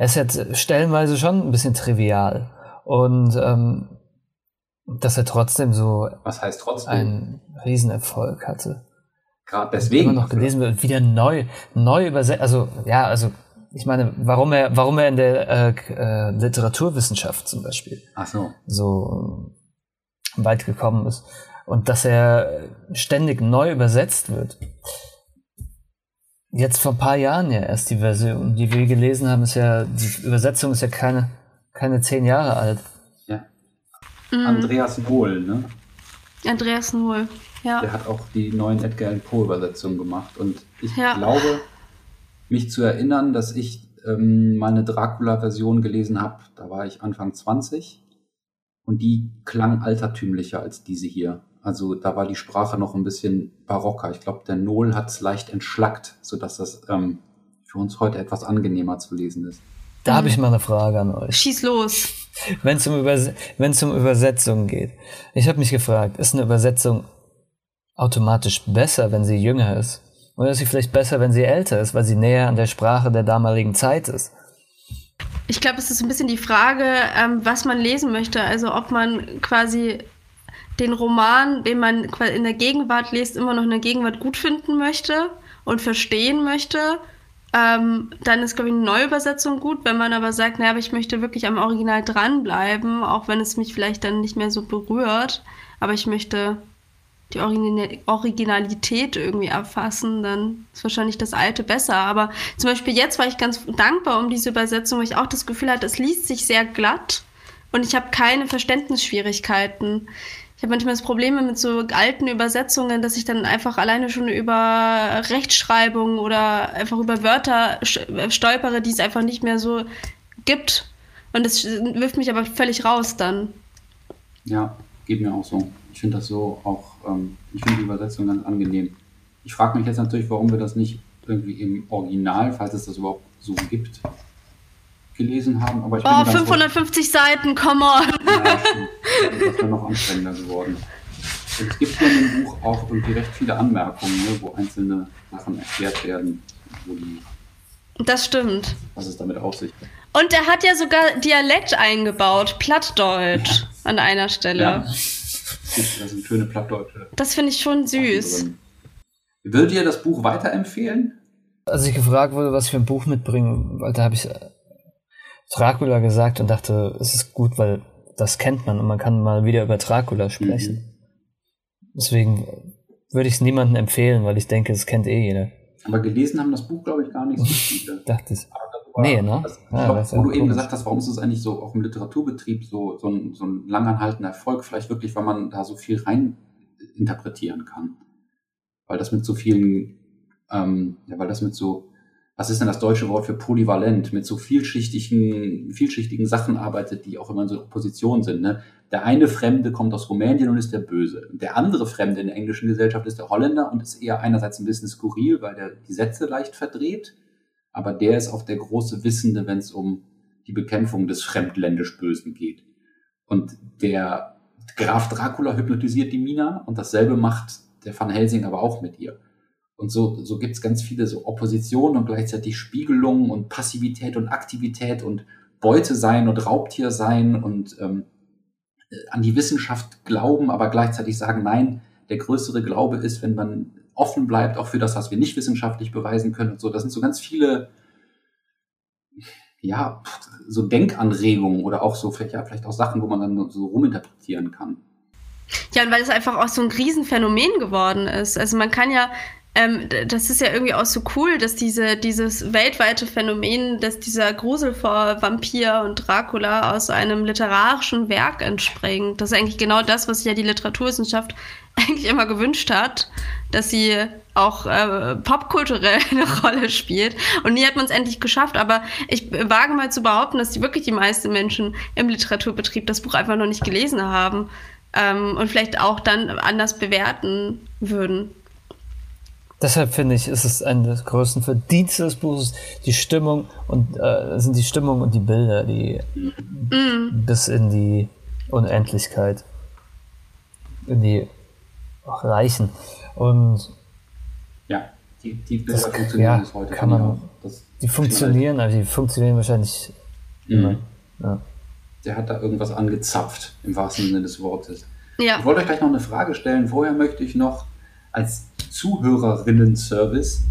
er ist jetzt stellenweise schon ein bisschen trivial. Und ähm, dass er trotzdem so Was heißt trotzdem? einen Riesenerfolg hatte. Gerade deswegen. Immer noch gelesen wird, wieder neu, neu übersetzt. Also, ja, also ich meine, warum er, warum er in der äh, äh, Literaturwissenschaft zum Beispiel Ach so. so weit gekommen ist. Und dass er ständig neu übersetzt wird. Jetzt vor ein paar Jahren ja erst die Version, die wir gelesen haben, ist ja, die Übersetzung ist ja keine, keine zehn Jahre alt. Ja. Mhm. Andreas Nohl, ne? Andreas Nohl, ja. Der hat auch die neuen Edgar Allan Poe Übersetzungen gemacht und ich ja. glaube, mich zu erinnern, dass ich ähm, meine Dracula-Version gelesen habe, da war ich Anfang 20 und die klang altertümlicher als diese hier. Also da war die Sprache noch ein bisschen barocker. Ich glaube, der Null hat es leicht entschlackt, sodass das ähm, für uns heute etwas angenehmer zu lesen ist. Da habe ich mal eine Frage an euch. Schieß los. Wenn es um, Übers um Übersetzungen geht. Ich habe mich gefragt, ist eine Übersetzung automatisch besser, wenn sie jünger ist? Oder ist sie vielleicht besser, wenn sie älter ist, weil sie näher an der Sprache der damaligen Zeit ist? Ich glaube, es ist ein bisschen die Frage, ähm, was man lesen möchte. Also ob man quasi den Roman, den man in der Gegenwart liest, immer noch in der Gegenwart gut finden möchte und verstehen möchte, ähm, dann ist, glaube ich, eine Neuübersetzung gut. Wenn man aber sagt, naja, aber ich möchte wirklich am Original dranbleiben, auch wenn es mich vielleicht dann nicht mehr so berührt, aber ich möchte die Originalität irgendwie erfassen, dann ist wahrscheinlich das Alte besser. Aber zum Beispiel jetzt war ich ganz dankbar um diese Übersetzung, weil ich auch das Gefühl hatte, es liest sich sehr glatt und ich habe keine Verständnisschwierigkeiten. Ich habe manchmal das Problem mit so alten Übersetzungen, dass ich dann einfach alleine schon über Rechtschreibung oder einfach über Wörter stolpere, die es einfach nicht mehr so gibt. Und das wirft mich aber völlig raus dann. Ja, geht mir auch so. Ich finde das so auch, ähm, ich finde die Übersetzung ganz angenehm. Ich frage mich jetzt natürlich, warum wir das nicht irgendwie im Original, falls es das überhaupt so gibt, gelesen haben. Aber ich oh, 550 froh. Seiten, come on. Ja, das wäre noch anstrengender geworden. Es gibt hier in dem Buch auch irgendwie recht viele Anmerkungen, ne, wo einzelne Sachen erklärt werden. Wo die, das stimmt. Was es damit auf sich Und er hat ja sogar Dialekt eingebaut, Plattdeutsch ja. an einer Stelle. Ja. Das sind schöne Plattdeutsche. Das finde ich schon süß. Würdet ihr das Buch weiterempfehlen? als ich gefragt wurde, was ich für ein Buch mitbringe, da habe ich äh, Dracula gesagt und dachte, es ist gut, weil das kennt man und man kann mal wieder über Dracula sprechen. Mhm. Deswegen würde ich es niemandem empfehlen, weil ich denke, es kennt eh jeder. Aber gelesen haben das Buch, glaube ich, gar nicht so viele. Dachte ich. Nee, ne? Also, ja, glaub, wo du eben gesagt hast, warum ist es eigentlich so auf dem Literaturbetrieb so, so, ein, so ein langanhaltender Erfolg? Vielleicht wirklich, weil man da so viel rein interpretieren kann. Weil das mit so vielen, ähm, ja, weil das mit so, was ist denn das deutsche Wort für polyvalent, mit so vielschichtigen, vielschichtigen Sachen arbeitet, die auch immer in so Opposition sind. Ne? Der eine Fremde kommt aus Rumänien und ist der Böse. Der andere Fremde in der englischen Gesellschaft ist der Holländer und ist eher einerseits ein bisschen skurril, weil der die Sätze leicht verdreht aber der ist auch der große Wissende, wenn es um die Bekämpfung des fremdländisch Bösen geht. Und der Graf Dracula hypnotisiert die Mina und dasselbe macht der Van Helsing aber auch mit ihr. Und so, so gibt es ganz viele so Oppositionen und gleichzeitig Spiegelungen und Passivität und Aktivität und Beute sein und Raubtier sein und ähm, an die Wissenschaft glauben, aber gleichzeitig sagen, nein, der größere Glaube ist, wenn man offen bleibt, auch für das, was wir nicht wissenschaftlich beweisen können und so. Das sind so ganz viele, ja, so Denkanregungen oder auch so ja, vielleicht auch Sachen, wo man dann so ruminterpretieren kann. Ja, und weil es einfach auch so ein Riesenphänomen geworden ist. Also man kann ja ähm, das ist ja irgendwie auch so cool, dass diese, dieses weltweite Phänomen, dass dieser Grusel vor Vampir und Dracula aus einem literarischen Werk entspringt. Das ist eigentlich genau das, was sich ja die Literaturwissenschaft eigentlich immer gewünscht hat, dass sie auch äh, popkulturell eine Rolle spielt. Und nie hat man es endlich geschafft. Aber ich wage mal zu behaupten, dass die wirklich die meisten Menschen im Literaturbetrieb das Buch einfach noch nicht gelesen haben ähm, und vielleicht auch dann anders bewerten würden. Deshalb finde ich, ist es ein der größten Verdienste des Buches, die Stimmung und äh, sind die Stimmung und die Bilder, die mm. bis in die Unendlichkeit, in die auch reichen. Und ja, die, die Bilder das, funktionieren ja, bis heute. Kann man, das die funktionieren, aber die funktionieren wahrscheinlich mm. immer. Ja. Der hat da irgendwas angezapft, im wahrsten Sinne des Wortes. Ja. Ich wollte euch gleich noch eine Frage stellen. Vorher möchte ich noch als Zuhörerinnen-Service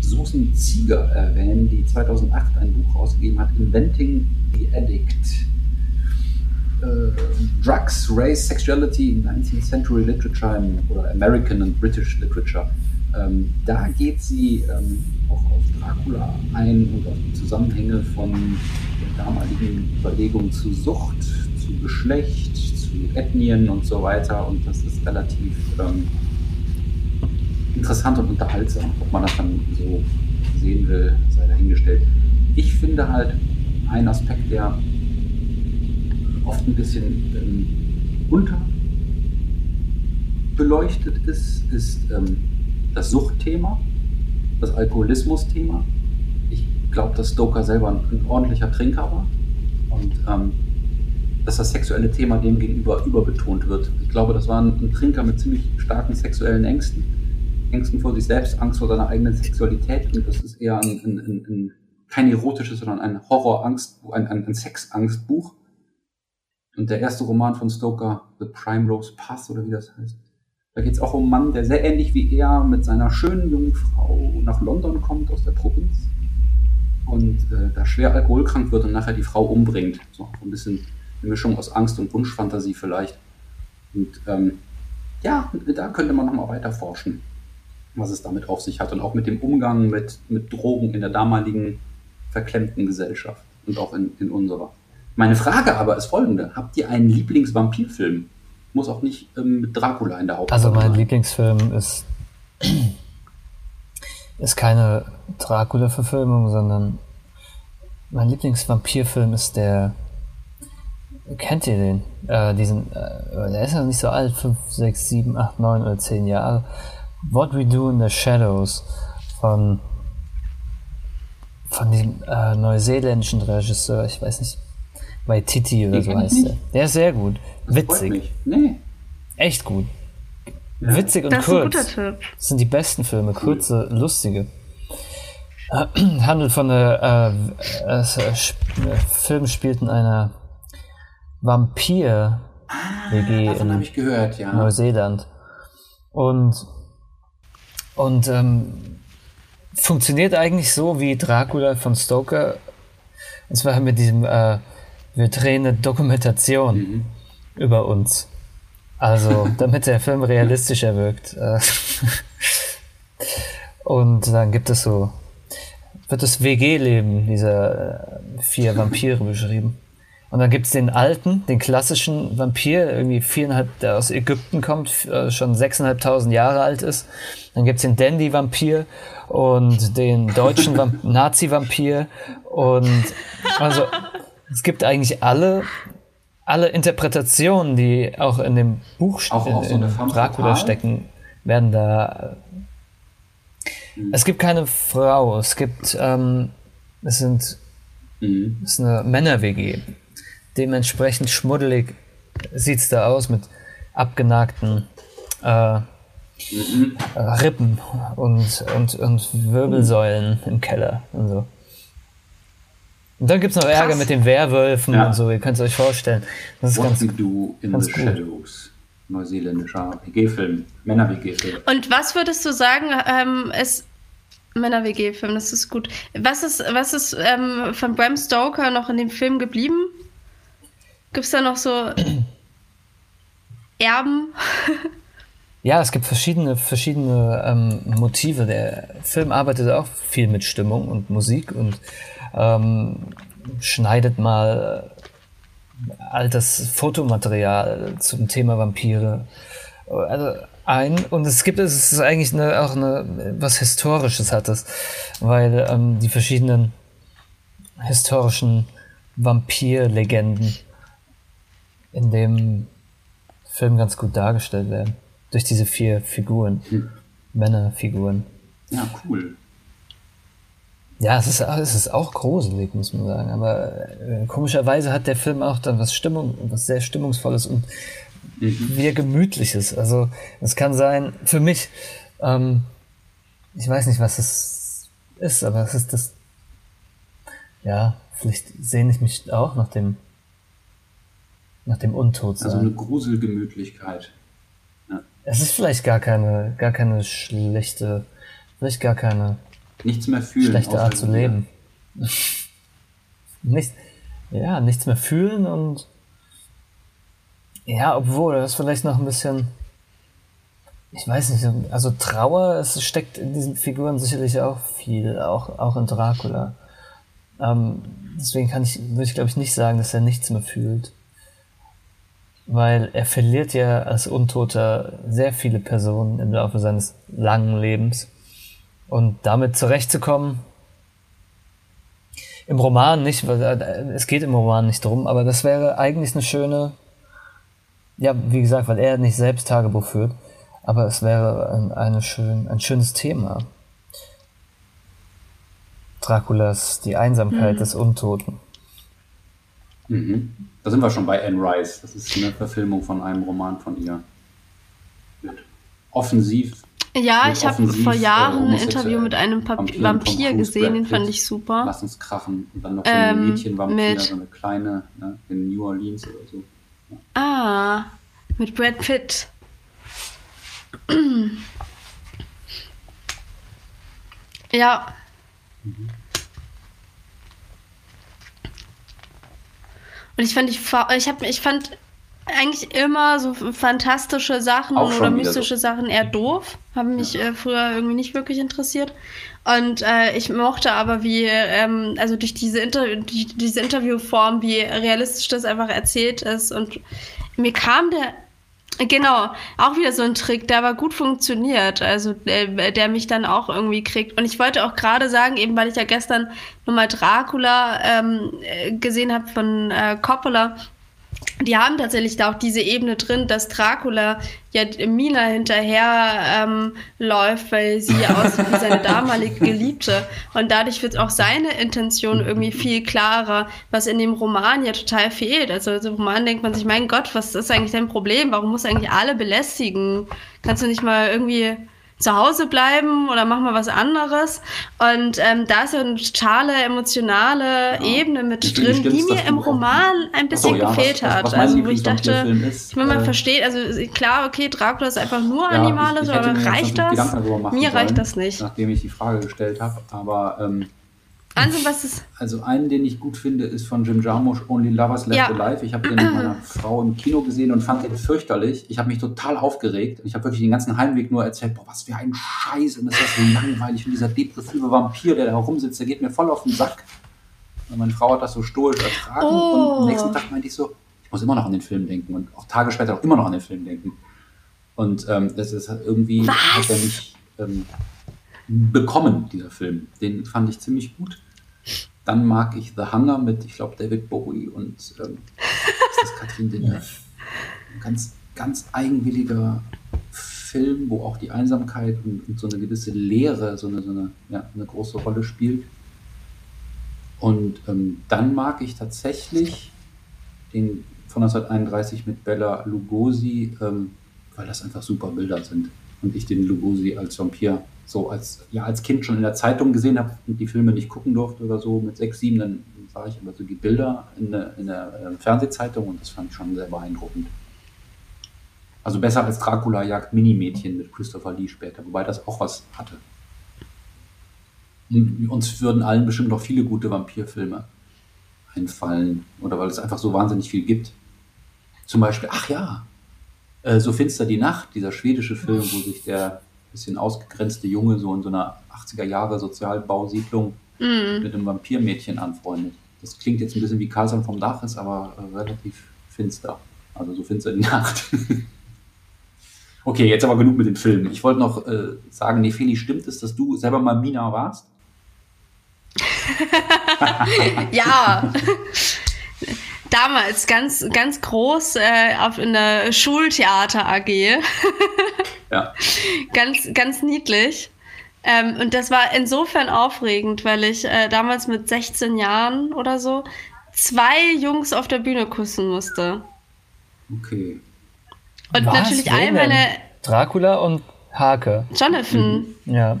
Susan Zieger erwähnen, die 2008 ein Buch ausgegeben hat, Inventing the Addict. Uh, Drugs, Race, Sexuality in 19th Century Literature oder American and British Literature. Ähm, da geht sie ähm, auch auf Dracula ein und auf die Zusammenhänge von der damaligen Überlegung zu Sucht, zu Geschlecht, zu Ethnien und so weiter. Und das ist relativ ähm, interessant und unterhaltsam. Ob man das dann so sehen will, sei dahingestellt. Ich finde halt ein Aspekt, der oft ein bisschen ähm, unterbeleuchtet ist, ist ähm, das Suchtthema, das Alkoholismus-Thema. Ich glaube, dass Stoker selber ein, ein, ordentlicher Trinker war und ähm, dass das sexuelle Thema dem gegenüber überbetont wird. Ich glaube, das war ein, ein Trinker mit ziemlich starken sexuellen Ängsten Ängsten vor sich selbst, Angst vor seiner eigenen Sexualität und das ist eher ein, ein, ein, ein kein erotisches, sondern ein Horrorangst, ein, ein, ein Sexangstbuch. Und der erste Roman von Stoker, The Primrose Pass oder wie das heißt, da geht es auch um einen Mann, der sehr ähnlich wie er mit seiner schönen jungen Frau nach London kommt aus der Provinz und äh, da schwer alkoholkrank wird und nachher die Frau umbringt. So ein bisschen eine Mischung aus Angst und Wunschfantasie vielleicht. Und ähm, ja, da könnte man nochmal weiter forschen was es damit auf sich hat und auch mit dem Umgang mit, mit Drogen in der damaligen verklemmten Gesellschaft und auch in, in unserer. Meine Frage aber ist folgende: Habt ihr einen Lieblingsvampirfilm? Muss auch nicht ähm, mit Dracula in der Hauptrolle Also mein sein. Lieblingsfilm ist, ist keine Dracula-Verfilmung, sondern mein Lieblingsvampirfilm ist der. Kennt ihr den? Äh, diesen, äh, der ist ja nicht so alt, 5, 6, 7, 8, 9 oder 10 Jahre. What We Do in the Shadows von, von dem äh, neuseeländischen Regisseur, ich weiß nicht, bei Titi oder so heißt der. Der ist sehr gut. Das Witzig. Nee. Echt gut. Ja. Witzig und das kurz. Ist ein guter Tipp. Das sind die besten Filme, kurze, cool. lustige. Äh, handelt von der äh, äh, äh, Film spielt in einer Vampir WG ah, in gehört, ja. Neuseeland. Und und ähm, funktioniert eigentlich so wie Dracula von Stoker. Und zwar mit diesem, äh, wir drehen eine Dokumentation mhm. über uns. Also, damit der Film realistischer wirkt. Äh, und dann gibt es so, wird das WG-Leben dieser äh, vier Vampire beschrieben. Und dann gibt es den alten, den klassischen Vampir, irgendwie viereinhalb, der aus Ägypten kommt, äh, schon sechseinhalbtausend Jahre alt ist. Dann gibt es den Dandy-Vampir und den deutschen Nazi-Vampir. Und also es gibt eigentlich alle, alle Interpretationen, die auch in dem Buch auch, auch in, in Dracula stecken, werden da. Mhm. Es gibt keine Frau, es gibt, ähm, es sind, mhm. es ist eine Männer-WG dementsprechend schmuddelig sieht es da aus mit abgenagten äh, mhm. Rippen und, und, und Wirbelsäulen im Keller und so. Und dann gibt es noch Ärger Krass. mit den Werwölfen ja. und so, ihr könnt es euch vorstellen. Das ist What ganz, we do in ganz the gut. shadows. Neuseeländischer WG-Film, Männer-WG-Film. Und was würdest du sagen, ähm, ist Männer-WG-Film, das ist gut. Was ist, was ist ähm, von Bram Stoker noch in dem Film geblieben? Gibt es da noch so Erben? ja, es gibt verschiedene, verschiedene ähm, Motive. Der Film arbeitet auch viel mit Stimmung und Musik und ähm, schneidet mal altes Fotomaterial zum Thema Vampire also ein. Und es gibt, es ist eigentlich eine, auch eine, was Historisches hat es, weil ähm, die verschiedenen historischen Vampirlegenden in dem Film ganz gut dargestellt werden. Durch diese vier Figuren. Hm. Männerfiguren. Ja, cool. Ja, es ist, es ist auch gruselig, muss man sagen. Aber äh, komischerweise hat der Film auch dann was Stimmung, was sehr Stimmungsvolles und mhm. wieder Gemütliches. Also es kann sein, für mich, ähm, ich weiß nicht, was es ist, aber es ist das, ja, vielleicht sehne ich mich auch nach dem nach dem Untodsein. Also eine Gruselgemütlichkeit. Ja. Es ist vielleicht gar keine, gar keine schlechte, vielleicht gar keine nichts mehr fühlen, schlechte Art zu leben. Nicht, ja, nichts mehr fühlen und ja, obwohl, das ist vielleicht noch ein bisschen, ich weiß nicht, also Trauer, es steckt in diesen Figuren sicherlich auch viel, auch, auch in Dracula. Ähm, deswegen kann ich, würde ich glaube ich nicht sagen, dass er nichts mehr fühlt weil er verliert ja als Untoter sehr viele Personen im Laufe seines langen Lebens. Und damit zurechtzukommen, im Roman nicht, weil äh, es geht im Roman nicht drum, aber das wäre eigentlich eine schöne, ja, wie gesagt, weil er nicht selbst Tagebuch führt, aber es wäre ein, eine schön, ein schönes Thema. Draculas, die Einsamkeit mhm. des Untoten. Mhm. Da sind wir schon bei Anne Rice. Das ist eine Verfilmung von einem Roman von ihr. Wird offensiv. Ja, ich habe vor Jahren äh, ein Interview mit einem pa Vampir, gesehen, den fand ich super. Lass uns krachen. Und dann noch so eine ähm, Mädchenvampir, so eine kleine, ne, in New Orleans oder so. Ja. Ah, mit Brad Pitt. ja. Mhm. Und ich fand, ich, ich, hab, ich fand eigentlich immer so fantastische Sachen oder mystische so. Sachen eher doof. Haben mich ja. äh, früher irgendwie nicht wirklich interessiert. Und äh, ich mochte aber, wie, ähm, also durch diese, Inter die, diese Interviewform, wie realistisch das einfach erzählt ist. Und mir kam der Genau, auch wieder so ein Trick, der aber gut funktioniert, also der, der mich dann auch irgendwie kriegt. Und ich wollte auch gerade sagen, eben weil ich ja gestern nochmal Dracula ähm, gesehen habe von äh, Coppola, die haben tatsächlich da auch diese Ebene drin, dass Dracula ja Mina hinterher ähm, läuft, weil sie aussieht wie seine damalige Geliebte. Und dadurch wird auch seine Intention irgendwie viel klarer, was in dem Roman ja total fehlt. Also im Roman denkt man sich, mein Gott, was ist eigentlich dein Problem? Warum muss eigentlich alle belästigen? Kannst du nicht mal irgendwie zu Hause bleiben oder mach mal was anderes. Und ähm, da ist so eine totale emotionale ja. Ebene mit drin, die mir im Roman ein bisschen so, ja, gefehlt was, hat. Was, was also wo ich dachte, ist, ich will mal äh, verstehen, also klar, okay, Dracula ist einfach nur ja, animalisch, aber reicht das? Mir reicht das nicht. Nachdem ich die Frage gestellt habe, aber ähm, also, was ist? Also einen, den ich gut finde, ist von Jim Jarmusch, Only Lovers Left ja. Alive. Ich habe den mit meiner Frau im Kino gesehen und fand den fürchterlich. Ich habe mich total aufgeregt. Ich habe wirklich den ganzen Heimweg nur erzählt, boah, was für ein Scheiß und das ist so langweilig. Und dieser depressive Vampir, der da herumsitzt, der geht mir voll auf den Sack. Und meine Frau hat das so stoisch ertragen. Oh. Und am nächsten Tag meinte ich so, ich muss immer noch an den Film denken und auch Tage später auch immer noch an den Film denken. Und ähm, das ist halt irgendwie, was? hat er mich ähm, bekommen, dieser Film. Den fand ich ziemlich gut. Dann mag ich The Hunger mit, ich glaube, David Bowie und ähm, ist das Katrin Deneuve. Ein ganz, ganz eigenwilliger Film, wo auch die Einsamkeit und, und so eine gewisse Leere so eine, so eine, ja, eine große Rolle spielt. Und ähm, dann mag ich tatsächlich den von 1931 mit Bella Lugosi, ähm, weil das einfach super Bilder sind. Und ich den Lugosi als Vampir so als, ja, als Kind schon in der Zeitung gesehen habe und die Filme nicht gucken durfte oder so mit sechs, sieben, dann sah ich immer so die Bilder in der, in der äh, Fernsehzeitung und das fand ich schon sehr beeindruckend. Also besser als Dracula jagt Minimädchen mit Christopher Lee später, wobei das auch was hatte. Und uns würden allen bestimmt noch viele gute Vampirfilme einfallen oder weil es einfach so wahnsinnig viel gibt. Zum Beispiel, ach ja, äh, So finster die Nacht, dieser schwedische Film, wo sich der bisschen ausgegrenzte Junge so in so einer 80er Jahre Sozialbausiedlung mm. mit einem Vampirmädchen anfreundet. Das klingt jetzt ein bisschen wie Karlsson vom Dach, ist aber äh, relativ finster. Also so finster die Nacht. okay, jetzt aber genug mit den Filmen. Ich wollte noch äh, sagen, Nefeli, stimmt es, dass du selber mal Mina warst? ja. Damals ganz, ganz groß äh, auf in der Schultheater AG. Ja. Ganz, ganz niedlich. Ähm, und das war insofern aufregend, weil ich äh, damals mit 16 Jahren oder so zwei Jungs auf der Bühne küssen musste. Okay. Und Was? natürlich all meine. Dracula und Hake. Jonathan. Mhm. Ja.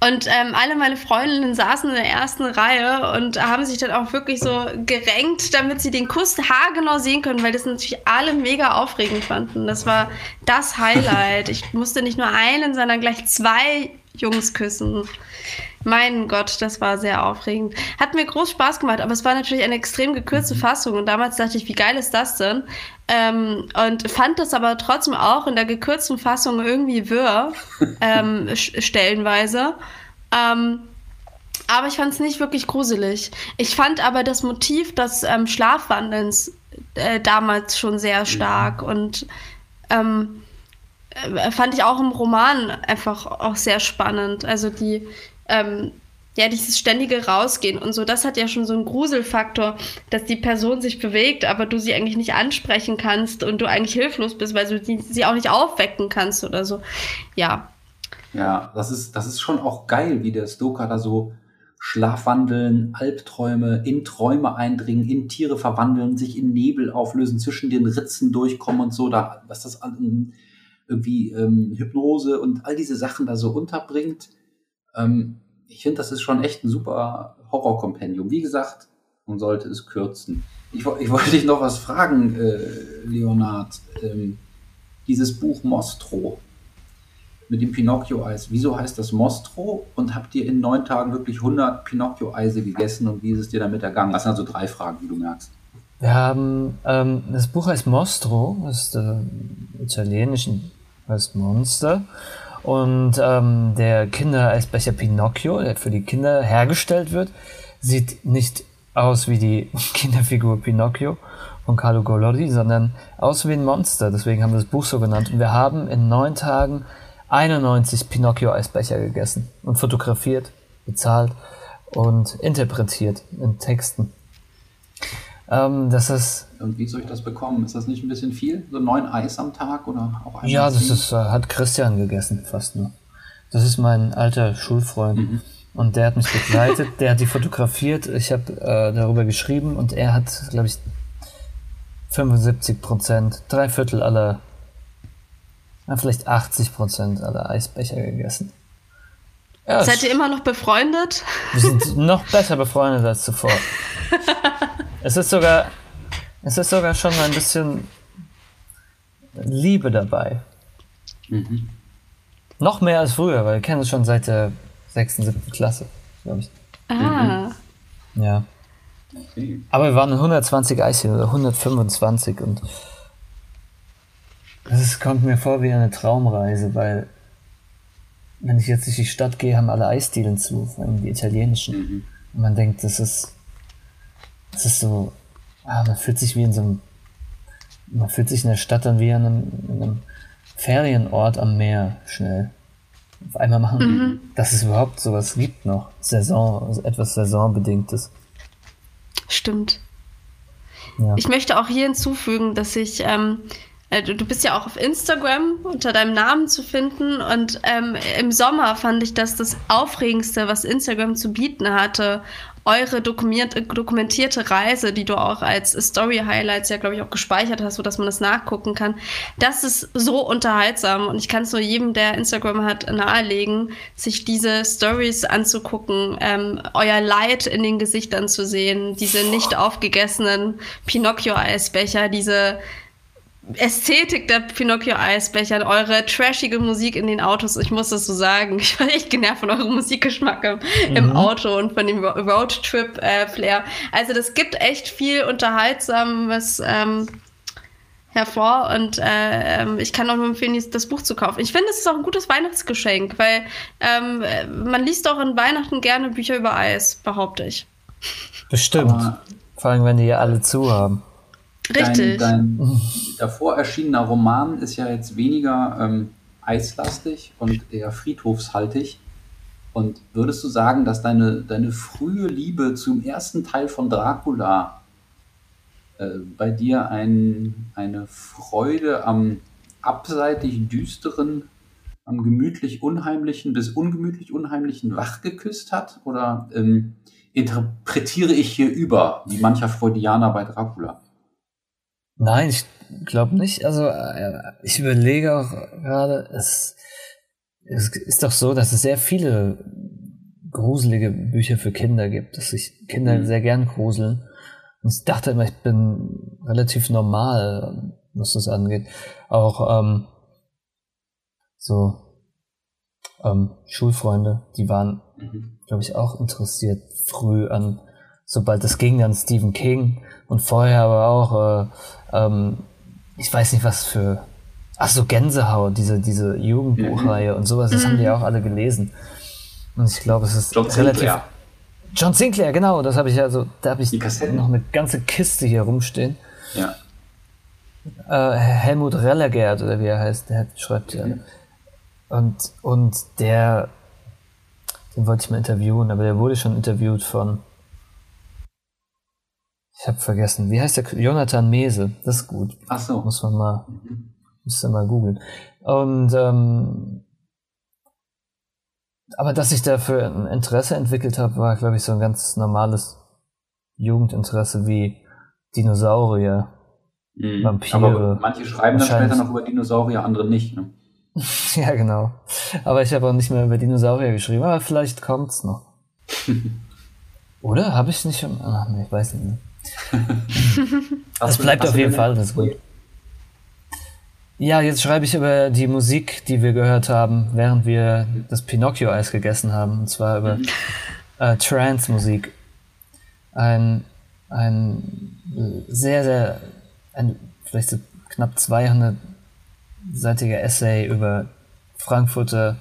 Und ähm, alle meine Freundinnen saßen in der ersten Reihe und haben sich dann auch wirklich so gerenkt, damit sie den Kuss haargenau sehen können, weil das natürlich alle mega aufregend fanden. Das war das Highlight. Ich musste nicht nur einen, sondern gleich zwei Jungs küssen. Mein Gott, das war sehr aufregend. Hat mir groß Spaß gemacht, aber es war natürlich eine extrem gekürzte mhm. Fassung und damals dachte ich, wie geil ist das denn? Ähm, und fand das aber trotzdem auch in der gekürzten Fassung irgendwie wirr, ähm, stellenweise. Ähm, aber ich fand es nicht wirklich gruselig. Ich fand aber das Motiv des ähm, Schlafwandelns äh, damals schon sehr stark ja. und ähm, äh, fand ich auch im Roman einfach auch sehr spannend. Also die, ähm, ja, dieses ständige Rausgehen und so, das hat ja schon so einen Gruselfaktor, dass die Person sich bewegt, aber du sie eigentlich nicht ansprechen kannst und du eigentlich hilflos bist, weil du sie, sie auch nicht aufwecken kannst oder so. Ja. Ja, das ist, das ist schon auch geil, wie der Stoker da so Schlafwandeln, Albträume, in Träume eindringen, in Tiere verwandeln, sich in Nebel auflösen, zwischen den Ritzen durchkommen und so, da, was das irgendwie ähm, Hypnose und all diese Sachen da so unterbringt. Ähm, ich finde, das ist schon echt ein super Horrorkompendium. Wie gesagt, man sollte es kürzen. Ich, ich wollte dich noch was fragen, äh, Leonard. Ähm, dieses Buch Mostro mit dem Pinocchio-Eis. Wieso heißt das Mostro? Und habt ihr in neun Tagen wirklich 100 Pinocchio-Eise gegessen und wie ist es dir damit ergangen? Das sind also drei Fragen, wie du merkst. Wir haben, ähm, das Buch heißt Mostro, das ist äh, heißt Monster. Und ähm, der Kindereisbecher Pinocchio, der für die Kinder hergestellt wird, sieht nicht aus wie die Kinderfigur Pinocchio von Carlo Collodi, sondern aus wie ein Monster. Deswegen haben wir das Buch so genannt. Und wir haben in neun Tagen 91 Pinocchio-Eisbecher gegessen und fotografiert, bezahlt und interpretiert in Texten. Ähm, das ist. Und wie soll ich das bekommen? Ist das nicht ein bisschen viel? So neun Eis am Tag oder auch Ja, das ist, äh, hat Christian gegessen, fast nur. Das ist mein alter Schulfreund. Mhm. Und der hat mich begleitet, der hat die fotografiert, ich habe äh, darüber geschrieben und er hat, glaube ich, 75 Prozent, drei Viertel aller ja, vielleicht 80 Prozent aller Eisbecher gegessen. Ja, Seid ihr immer noch befreundet? Wir sind noch besser befreundet als zuvor. es ist sogar, es ist sogar schon ein bisschen Liebe dabei. Mhm. Noch mehr als früher, weil wir kennen uns schon seit der 6., 7. Klasse, glaube ich. Ah. Mhm. Ja. Aber wir waren 120 Eischen oder 125 und es kommt mir vor wie eine Traumreise, weil wenn ich jetzt durch die Stadt gehe, haben alle Eisdielen zu, vor allem die italienischen. Mhm. Und man denkt, das ist, das ist so, ah, man fühlt sich wie in so einem, man fühlt sich in der Stadt dann wie an einem, einem Ferienort am Meer schnell. Auf einmal machen, mhm. dass es überhaupt sowas gibt noch. Saison, also etwas Saisonbedingtes. Stimmt. Ja. Ich möchte auch hier hinzufügen, dass ich, ähm, äh, du, bist ja auch auf Instagram unter deinem Namen zu finden und ähm, im Sommer fand ich das das Aufregendste, was Instagram zu bieten hatte eure dokumentierte Reise, die du auch als Story-Highlights ja, glaube ich, auch gespeichert hast, sodass man das nachgucken kann. Das ist so unterhaltsam und ich kann es nur jedem, der Instagram hat, nahelegen, sich diese Stories anzugucken, ähm, euer Leid in den Gesichtern zu sehen, diese nicht aufgegessenen Pinocchio-Eisbecher, diese Ästhetik der Pinocchio-Eisbecher, eure trashige Musik in den Autos. Ich muss das so sagen. Ich war echt genervt von eurem Musikgeschmack im, mhm. im Auto und von dem Roadtrip-Flair. Äh, also das gibt echt viel Unterhaltsames ähm, hervor und äh, ähm, ich kann auch nur empfehlen, das Buch zu kaufen. Ich finde, es ist auch ein gutes Weihnachtsgeschenk, weil ähm, man liest auch in Weihnachten gerne Bücher über Eis, behaupte ich. Bestimmt. Aber Vor allem, wenn die ja alle zu haben. Richtig. Dein, dein davor erschienener Roman ist ja jetzt weniger ähm, eislastig und eher friedhofshaltig. Und würdest du sagen, dass deine, deine frühe Liebe zum ersten Teil von Dracula äh, bei dir ein, eine Freude am abseitig düsteren, am gemütlich unheimlichen bis ungemütlich unheimlichen wach geküsst hat? Oder ähm, interpretiere ich hier über, wie mancher Freudianer bei Dracula? Nein, ich glaube nicht. Also äh, ich überlege auch gerade, es, es ist doch so, dass es sehr viele gruselige Bücher für Kinder gibt, dass sich Kinder mhm. sehr gern gruseln. Und ich dachte immer, ich bin relativ normal, was das angeht. Auch ähm, so ähm, Schulfreunde, die waren, mhm. glaube ich, auch interessiert früh an, sobald es ging, an Stephen King und vorher aber auch äh, ähm, ich weiß nicht was für, ach so Gänsehaut, diese, diese Jugendbuchreihe mhm. und sowas, das mhm. haben die ja auch alle gelesen. Und ich glaube, es ist John relativ. Sinclair. John Sinclair, genau, das habe ich also, da habe ich noch eine ganze Kiste hier rumstehen. Ja. Äh, Helmut Rellergert, oder wie er heißt, der schreibt ja. Mhm. Und, und der, den wollte ich mal interviewen, aber der wurde schon interviewt von ich habe vergessen. Wie heißt der? Jonathan Mese. Das ist gut. Ach so. Muss man mal, mhm. müsste mal googeln. Und ähm, aber dass ich dafür ein Interesse entwickelt habe, war, glaube ich, so ein ganz normales Jugendinteresse wie Dinosaurier, mhm. Vampire. Aber manche schreiben dann später noch über Dinosaurier, andere nicht. Ne? ja, genau. Aber ich habe auch nicht mehr über Dinosaurier geschrieben, aber vielleicht kommt's noch. Oder? Habe ich nicht schon? Ach, nee, ich weiß nicht. das bleibt auf jeden Fall, das ist gut. Ja, jetzt schreibe ich über die Musik, die wir gehört haben, während wir das Pinocchio-Eis gegessen haben. Und zwar über mhm. äh, Trance-Musik. Ein, ein sehr, sehr, ein, vielleicht so knapp 200-seitiger Essay über Frankfurter,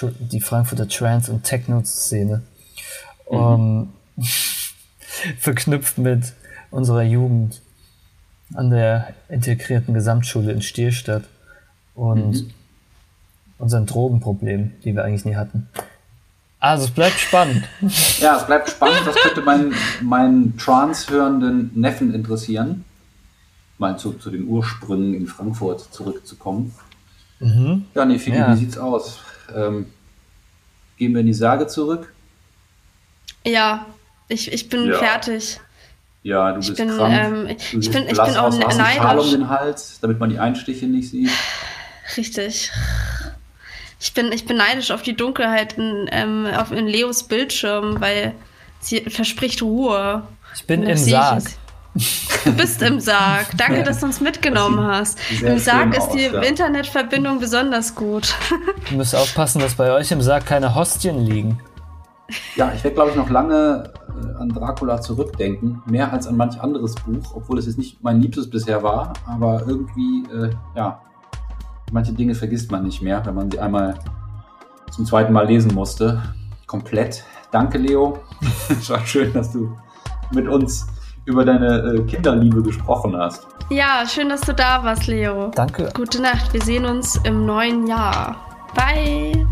die Frankfurter Trance- und Techno-Szene. Mhm. Um, verknüpft mit unserer Jugend an der integrierten Gesamtschule in Stierstadt und mhm. unseren Drogenproblemen, die wir eigentlich nie hatten. Also es bleibt spannend. Ja, es bleibt spannend. Das könnte meinen, meinen Trance-hörenden Neffen interessieren. Mal zu, zu den Ursprüngen in Frankfurt zurückzukommen. Mhm. Ja, nee, Figi, ja. wie sieht's aus? Ähm, gehen wir in die Sage zurück? Ja, ich, ich bin ja. fertig. Ja, du bist ich bin, krank. Ähm, ich, bin, ich bin auch neidisch. um den Hals, damit man die Einstiche nicht sieht. Richtig. Ich bin, ich bin neidisch auf die Dunkelheit in, ähm, auf, in Leos Bildschirm, weil sie verspricht Ruhe. Ich bin im Sarg. Du bist im Sarg. Danke, dass du uns mitgenommen hast. Im Sarg ist die aus, ja. Internetverbindung besonders gut. Du musst aufpassen, dass bei euch im Sarg keine Hostien liegen. Ja, ich werde, glaube ich, noch lange an Dracula zurückdenken. Mehr als an manch anderes Buch, obwohl es jetzt nicht mein Liebstes bisher war. Aber irgendwie, äh, ja, manche Dinge vergisst man nicht mehr, wenn man sie einmal zum zweiten Mal lesen musste. Komplett. Danke, Leo. es war schön, dass du mit uns über deine äh, Kinderliebe gesprochen hast. Ja, schön, dass du da warst, Leo. Danke. Gute Nacht. Wir sehen uns im neuen Jahr. Bye.